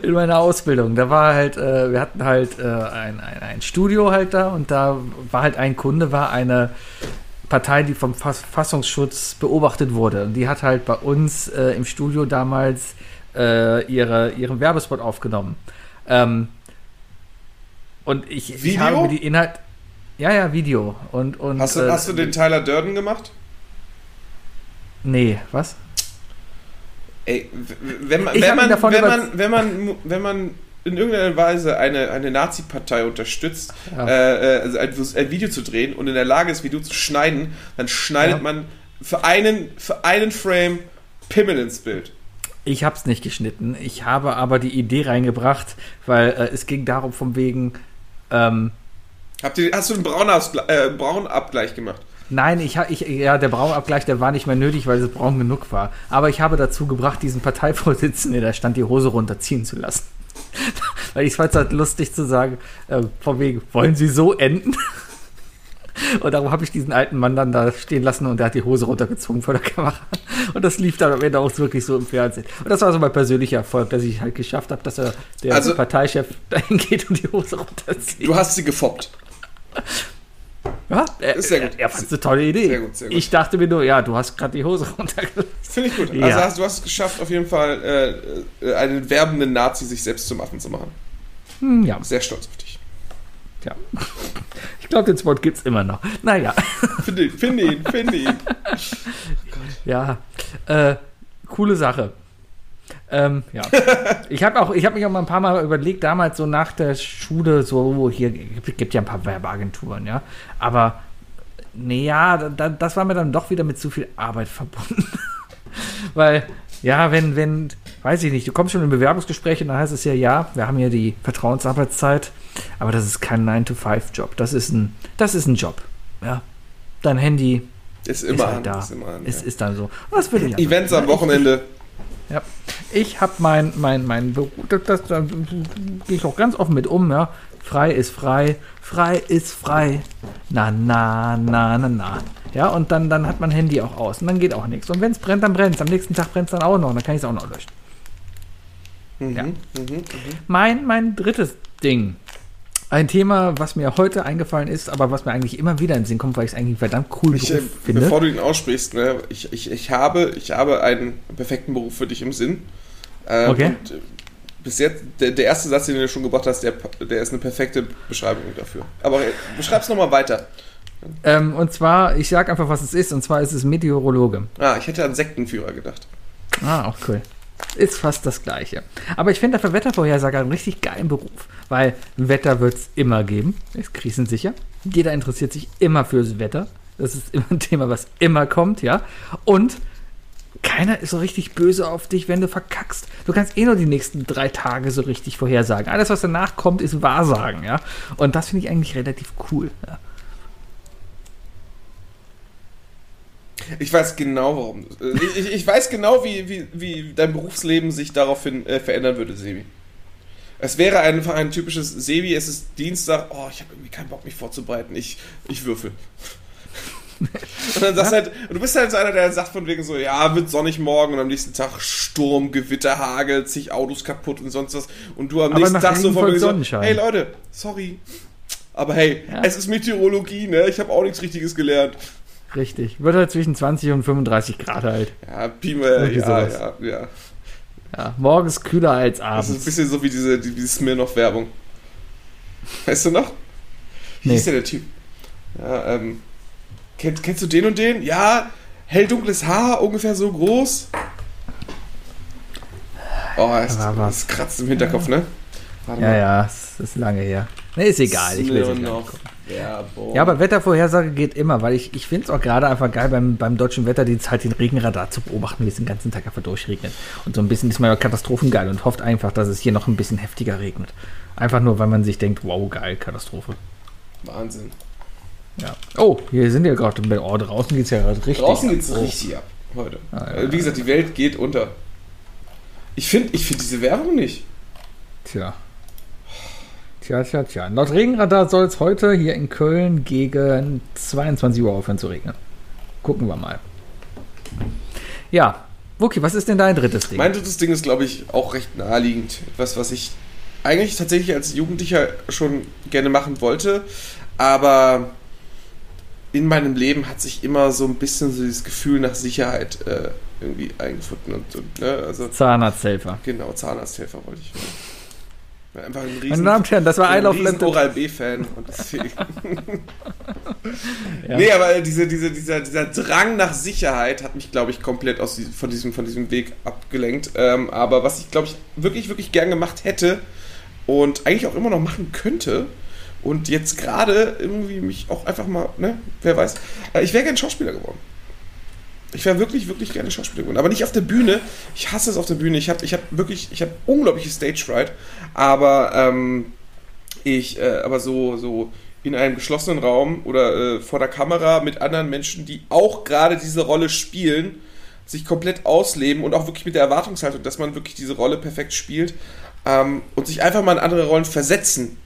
In meiner Ausbildung. Da war halt, äh, wir hatten halt äh, ein, ein, ein Studio halt da und da war halt ein Kunde, war eine Partei, die vom Fass Fassungsschutz beobachtet wurde. Und die hat halt bei uns äh, im Studio damals äh, ihre, ihren Werbespot aufgenommen. Ähm, und ich, ich habe mir die Inhalt. Ja, ja, Video. Und, und, hast, du, äh, hast du den Tyler Durden gemacht? Nee, was? Ey, wenn man, Ich wenn man, wenn man, wenn man, wenn man in irgendeiner Weise eine, eine Nazi-Partei unterstützt, Ja. äh, äh, also ein, ein Video zu drehen und in der Lage ist, Video zu schneiden, dann schneidet Ja. man für einen, für einen Frame Pimmel ins Bild. Ich habe es nicht geschnitten. Ich habe aber die Idee reingebracht, weil äh, es ging darum, von wegen. Ähm, Habt ihr, hast du einen Braunausgle äh, Braunabgleich gemacht? nein, ich, ich, ja, der Braunabgleich, der war nicht mehr nötig, weil es braun genug war. Aber ich habe dazu gebracht, diesen Parteivorsitzenden, der da stand, die Hose runterziehen zu lassen. (laughs) weil ich fand es halt lustig zu sagen, äh, von wegen, wollen Sie so enden? (laughs) Und darum habe ich diesen alten Mann dann da stehen lassen und der hat die Hose runtergezogen vor der Kamera. Und das lief dann am Ende auch wirklich so im Fernsehen. Und das war so mein persönlicher Erfolg, dass ich halt geschafft habe, dass er der Also- Parteichef (laughs) dahin geht und die Hose runterzieht. Du hast sie gefoppt. (laughs) Ja, er, Ist sehr gut. Er, er fand es eine tolle Idee. Sehr gut, sehr gut. Ich dachte mir nur, ja, du hast gerade die Hose runtergelassen. Finde ich gut. Ja. Also hast, du hast es geschafft, auf jeden Fall äh, äh, einen werbenden Nazi sich selbst zum Affen zu machen. Hm, ja, Sehr stolz auf dich. ja. (laughs) Ich glaube, den Spot gibt es immer noch. Naja, Finde, finde ihn, finde ihn. (laughs) ja. Äh, coole Sache. Ähm, ja. (laughs) Ich habe auch, ich habe mich auch mal ein paar Mal überlegt, damals so nach der Schule, so hier gibt, gibt ja ein paar Werbeagenturen, ja. Aber nee, ja, da, da, das war mir dann doch wieder mit zu viel Arbeit verbunden. (laughs) Weil, ja, wenn, wenn, weiß ich nicht, du kommst schon in Bewerbungsgespräche und dann heißt es ja, ja, wir haben ja die Vertrauensarbeitszeit, aber das ist kein 9-to-5-Job. Das ist ein, das ist ein Job. Ja. Dein Handy Ist ist immer halt an. da. Ist immer an es ja. ist dann so. Und das ich Events am Wochenende. Ja. Ich habe mein, mein, mein das, das, da gehe ich auch ganz offen mit um, ja. Frei ist frei, frei ist frei. Na, na, na, na, na. Ja, und dann, dann hat man Handy auch aus und dann geht auch nichts. Und wenn es brennt, dann brennt es. Am nächsten Tag brennt es dann auch noch, dann kann ich es auch noch löschen. Mhm, Ja. mhm, mhm. Mein, mein drittes Ding. Ein Thema, was mir heute eingefallen ist, aber was mir eigentlich immer wieder in den Sinn kommt, weil ich es eigentlich verdammt coolen Ich, äh, finde. bevor du ihn aussprichst, ne, ich, ich, ich, habe, ich habe einen perfekten Beruf für dich im Sinn. Ähm, Okay. Und äh, bis jetzt, der, der erste Satz, den du schon gebracht hast, der, der ist eine perfekte Beschreibung dafür. Aber äh, beschreib's nochmal weiter. Ähm, und zwar, ich sage einfach, was es ist, und zwar ist es Meteorologe. Ah, ich hätte an Sektenführer gedacht. Ah, auch cool. Ist fast das Gleiche. Aber ich finde für Wettervorhersager einen richtig geilen Beruf, weil Wetter wird es immer geben, ist krisensicher. Jeder interessiert sich immer fürs Wetter. Das ist immer ein Thema, was immer kommt, ja. Und keiner ist so richtig böse auf dich, wenn du verkackst. Du kannst eh nur die nächsten drei Tage so richtig vorhersagen. Alles, was danach kommt, ist Wahrsagen, ja. Und das finde ich eigentlich relativ cool. Ja. Ich weiß genau, warum. äh, Ich, ich, weiß genau, wie, wie, wie dein Berufsleben sich daraufhin äh, verändern würde, Sebi. Es wäre einfach ein typisches Sebi, es ist Dienstag, oh, ich habe irgendwie keinen Bock, mich vorzubereiten. Ich, ich würfel. Und dann sagst du halt, du bist halt so einer, der sagt von wegen so, ja, wird sonnig morgen und am nächsten Tag Sturm, Gewitter, Hagel, zig Autos kaputt und sonst was. Und du am Aber nächsten Tag so von wegen so, hey Leute, sorry. Aber hey, Ja. es ist Meteorologie, ne? Ich habe auch nichts Richtiges gelernt. Richtig. Wird halt zwischen 20 und 35 Grad halt. Ja, Pima, Irgendwie ja, ja, ja. Ja, morgens kühler als Das ist ein abends. bisschen so wie diese, die, diese Smirnoff-Werbung. Weißt du noch? Wie Nee. hieß der, der Typ? Ja, ähm, kenn, kennst du den und den? Ja, helldunkles Haar, ungefähr so groß. Oh, es, es kratzt im Hinterkopf, ne? Warte Ja, ja, es ist lange her. Ne, ist egal. Ich will es nicht Smirnoff. Werbung. Ja, aber Wettervorhersage geht immer, weil ich, ich finde es auch gerade einfach geil beim, beim deutschen Wetterdienst halt den Regenradar zu beobachten, wie es den ganzen Tag einfach durchregnet. Und so ein bisschen ist man ja katastrophengeil und hofft einfach, dass es hier noch ein bisschen heftiger regnet. Einfach nur, weil man sich denkt, wow, geil, Katastrophe. Wahnsinn. Ja. Oh, hier sind wir gerade. Oh, draußen geht es ja gerade richtig. Draußen geht's Oh. richtig ab heute. Ah, ja, Wie gesagt, die Welt geht unter. Ich finde ich find diese Werbung nicht. Tja. Tja, tja, tja. Laut Regenradar soll es heute hier in Köln gegen 22 Uhr aufhören zu regnen. Gucken wir mal. Ja. Wuki, was ist denn dein drittes Ding? Mein drittes Ding ist, glaube ich, auch recht naheliegend. Etwas, was ich eigentlich tatsächlich als Jugendlicher schon gerne machen wollte, aber in meinem Leben hat sich immer so ein bisschen so dieses Gefühl nach Sicherheit äh, irgendwie eingefunden. Und, und, ne, also, Zahnarzthelfer. genau, Zahnarzthelfer wollte ich. Ja, Einfach ein riesen, Meine Damen und Herren, das war ein I Love riesen Lente. Oral-B-Fan. und deswegen- (laughs) Ja. Nee, aber diese, diese, dieser, dieser Drang nach Sicherheit hat mich, glaube ich, komplett aus von, diesem, von diesem Weg abgelenkt. Ähm, aber was ich, glaube ich, wirklich, wirklich gern gemacht hätte und eigentlich auch immer noch machen könnte und jetzt gerade irgendwie mich auch einfach mal, ne, wer weiß, äh, ich wäre gern Schauspieler geworden. Ich wäre wirklich, wirklich gerne Schauspieler geworden. Aber nicht auf der Bühne. Ich hasse es auf der Bühne. Ich habe ich hab wirklich, ich habe unglaubliche Stage Fright. Aber ähm, ich, äh, aber so, so in einem geschlossenen Raum oder äh, vor der Kamera mit anderen Menschen, die auch gerade diese Rolle spielen, sich komplett ausleben und auch wirklich mit der Erwartungshaltung, dass man wirklich diese Rolle perfekt spielt ähm, und sich einfach mal in andere Rollen versetzen.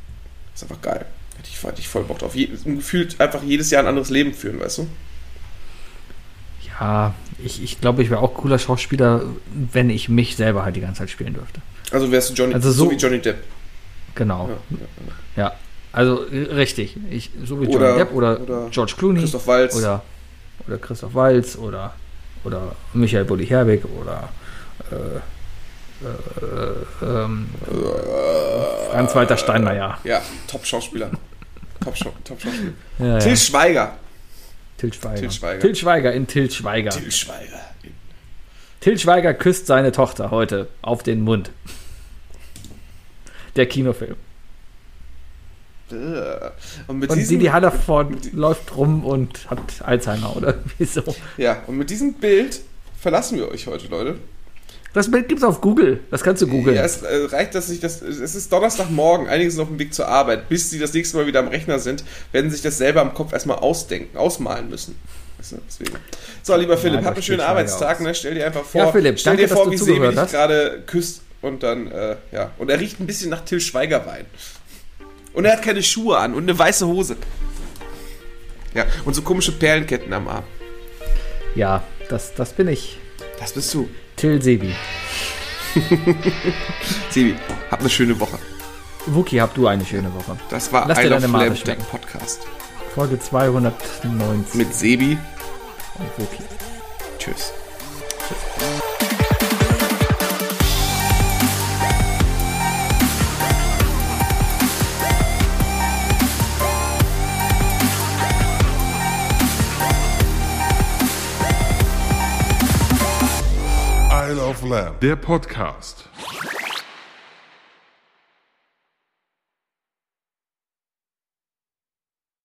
ist einfach geil. Hätte ich, hätte ich voll Bock drauf. Je, gefühlt einfach jedes Jahr ein anderes Leben führen, weißt du? Ja, ich, ich glaube, ich wäre auch cooler Schauspieler, wenn ich mich selber halt die ganze Zeit spielen dürfte. Also wärst du Johnny, Also so, so- wie Johnny Depp. Genau. Ja, ja. Also äh, richtig. Ich, so wie Johnny Oder- Depp oder, oder George Clooney. Christoph Waltz. Oder, oder Christoph Waltz oder, oder Michael Bulli Herbig oder äh, äh, ähm, Franz-Walter Steinmeier. Ja, Top-Schauspieler. Top-Schau- Top-Schauspieler. Ja, Till ja. Schweiger. Till Schweiger. Till Schweiger. Till Schweiger in Till Schweiger. Till Schweiger. Till Schweiger küsst seine Tochter heute auf den Mund. Der Kinofilm. Äh. Und mit Und diesem, Didi Hallerford läuft rum und hat Alzheimer oder (laughs) wieso? ja, und mit diesem Bild verlassen wir euch heute, Leute. Das Bild gibt's auf Google. Das kannst du googeln. Ja, es äh, reicht, dass sich das. Es ist Donnerstagmorgen, einige sind auf dem Weg zur Arbeit. Bis sie das nächste Mal wieder am Rechner sind, werden sich das selber im Kopf erstmal ausdenken, ausmalen müssen. Deswegen. So, lieber Philipp, Nein, hab einen schönen Arbeitstag. Ne? Stell dir einfach vor, Ja, Philipp, stell danke, dir vor, wie Sebi zugehört dich gerade küsst und dann, äh, ja. Und er riecht ein bisschen nach Till Schweiger Wein. Und er hat keine Schuhe an und eine weiße Hose. Ja, und so komische Perlenketten am Arm. Ja, das, das bin ich. Das bist du. Till Sebi. (laughs) Sebi, hab eine schöne Woche. Wookie, habt du eine schöne Woche. Das war Lass deine Mate Lamb, der. Podcast. Folge 290 Mit Sebi. und Wookie. Tschüss. Isle of Lamb. Der Podcast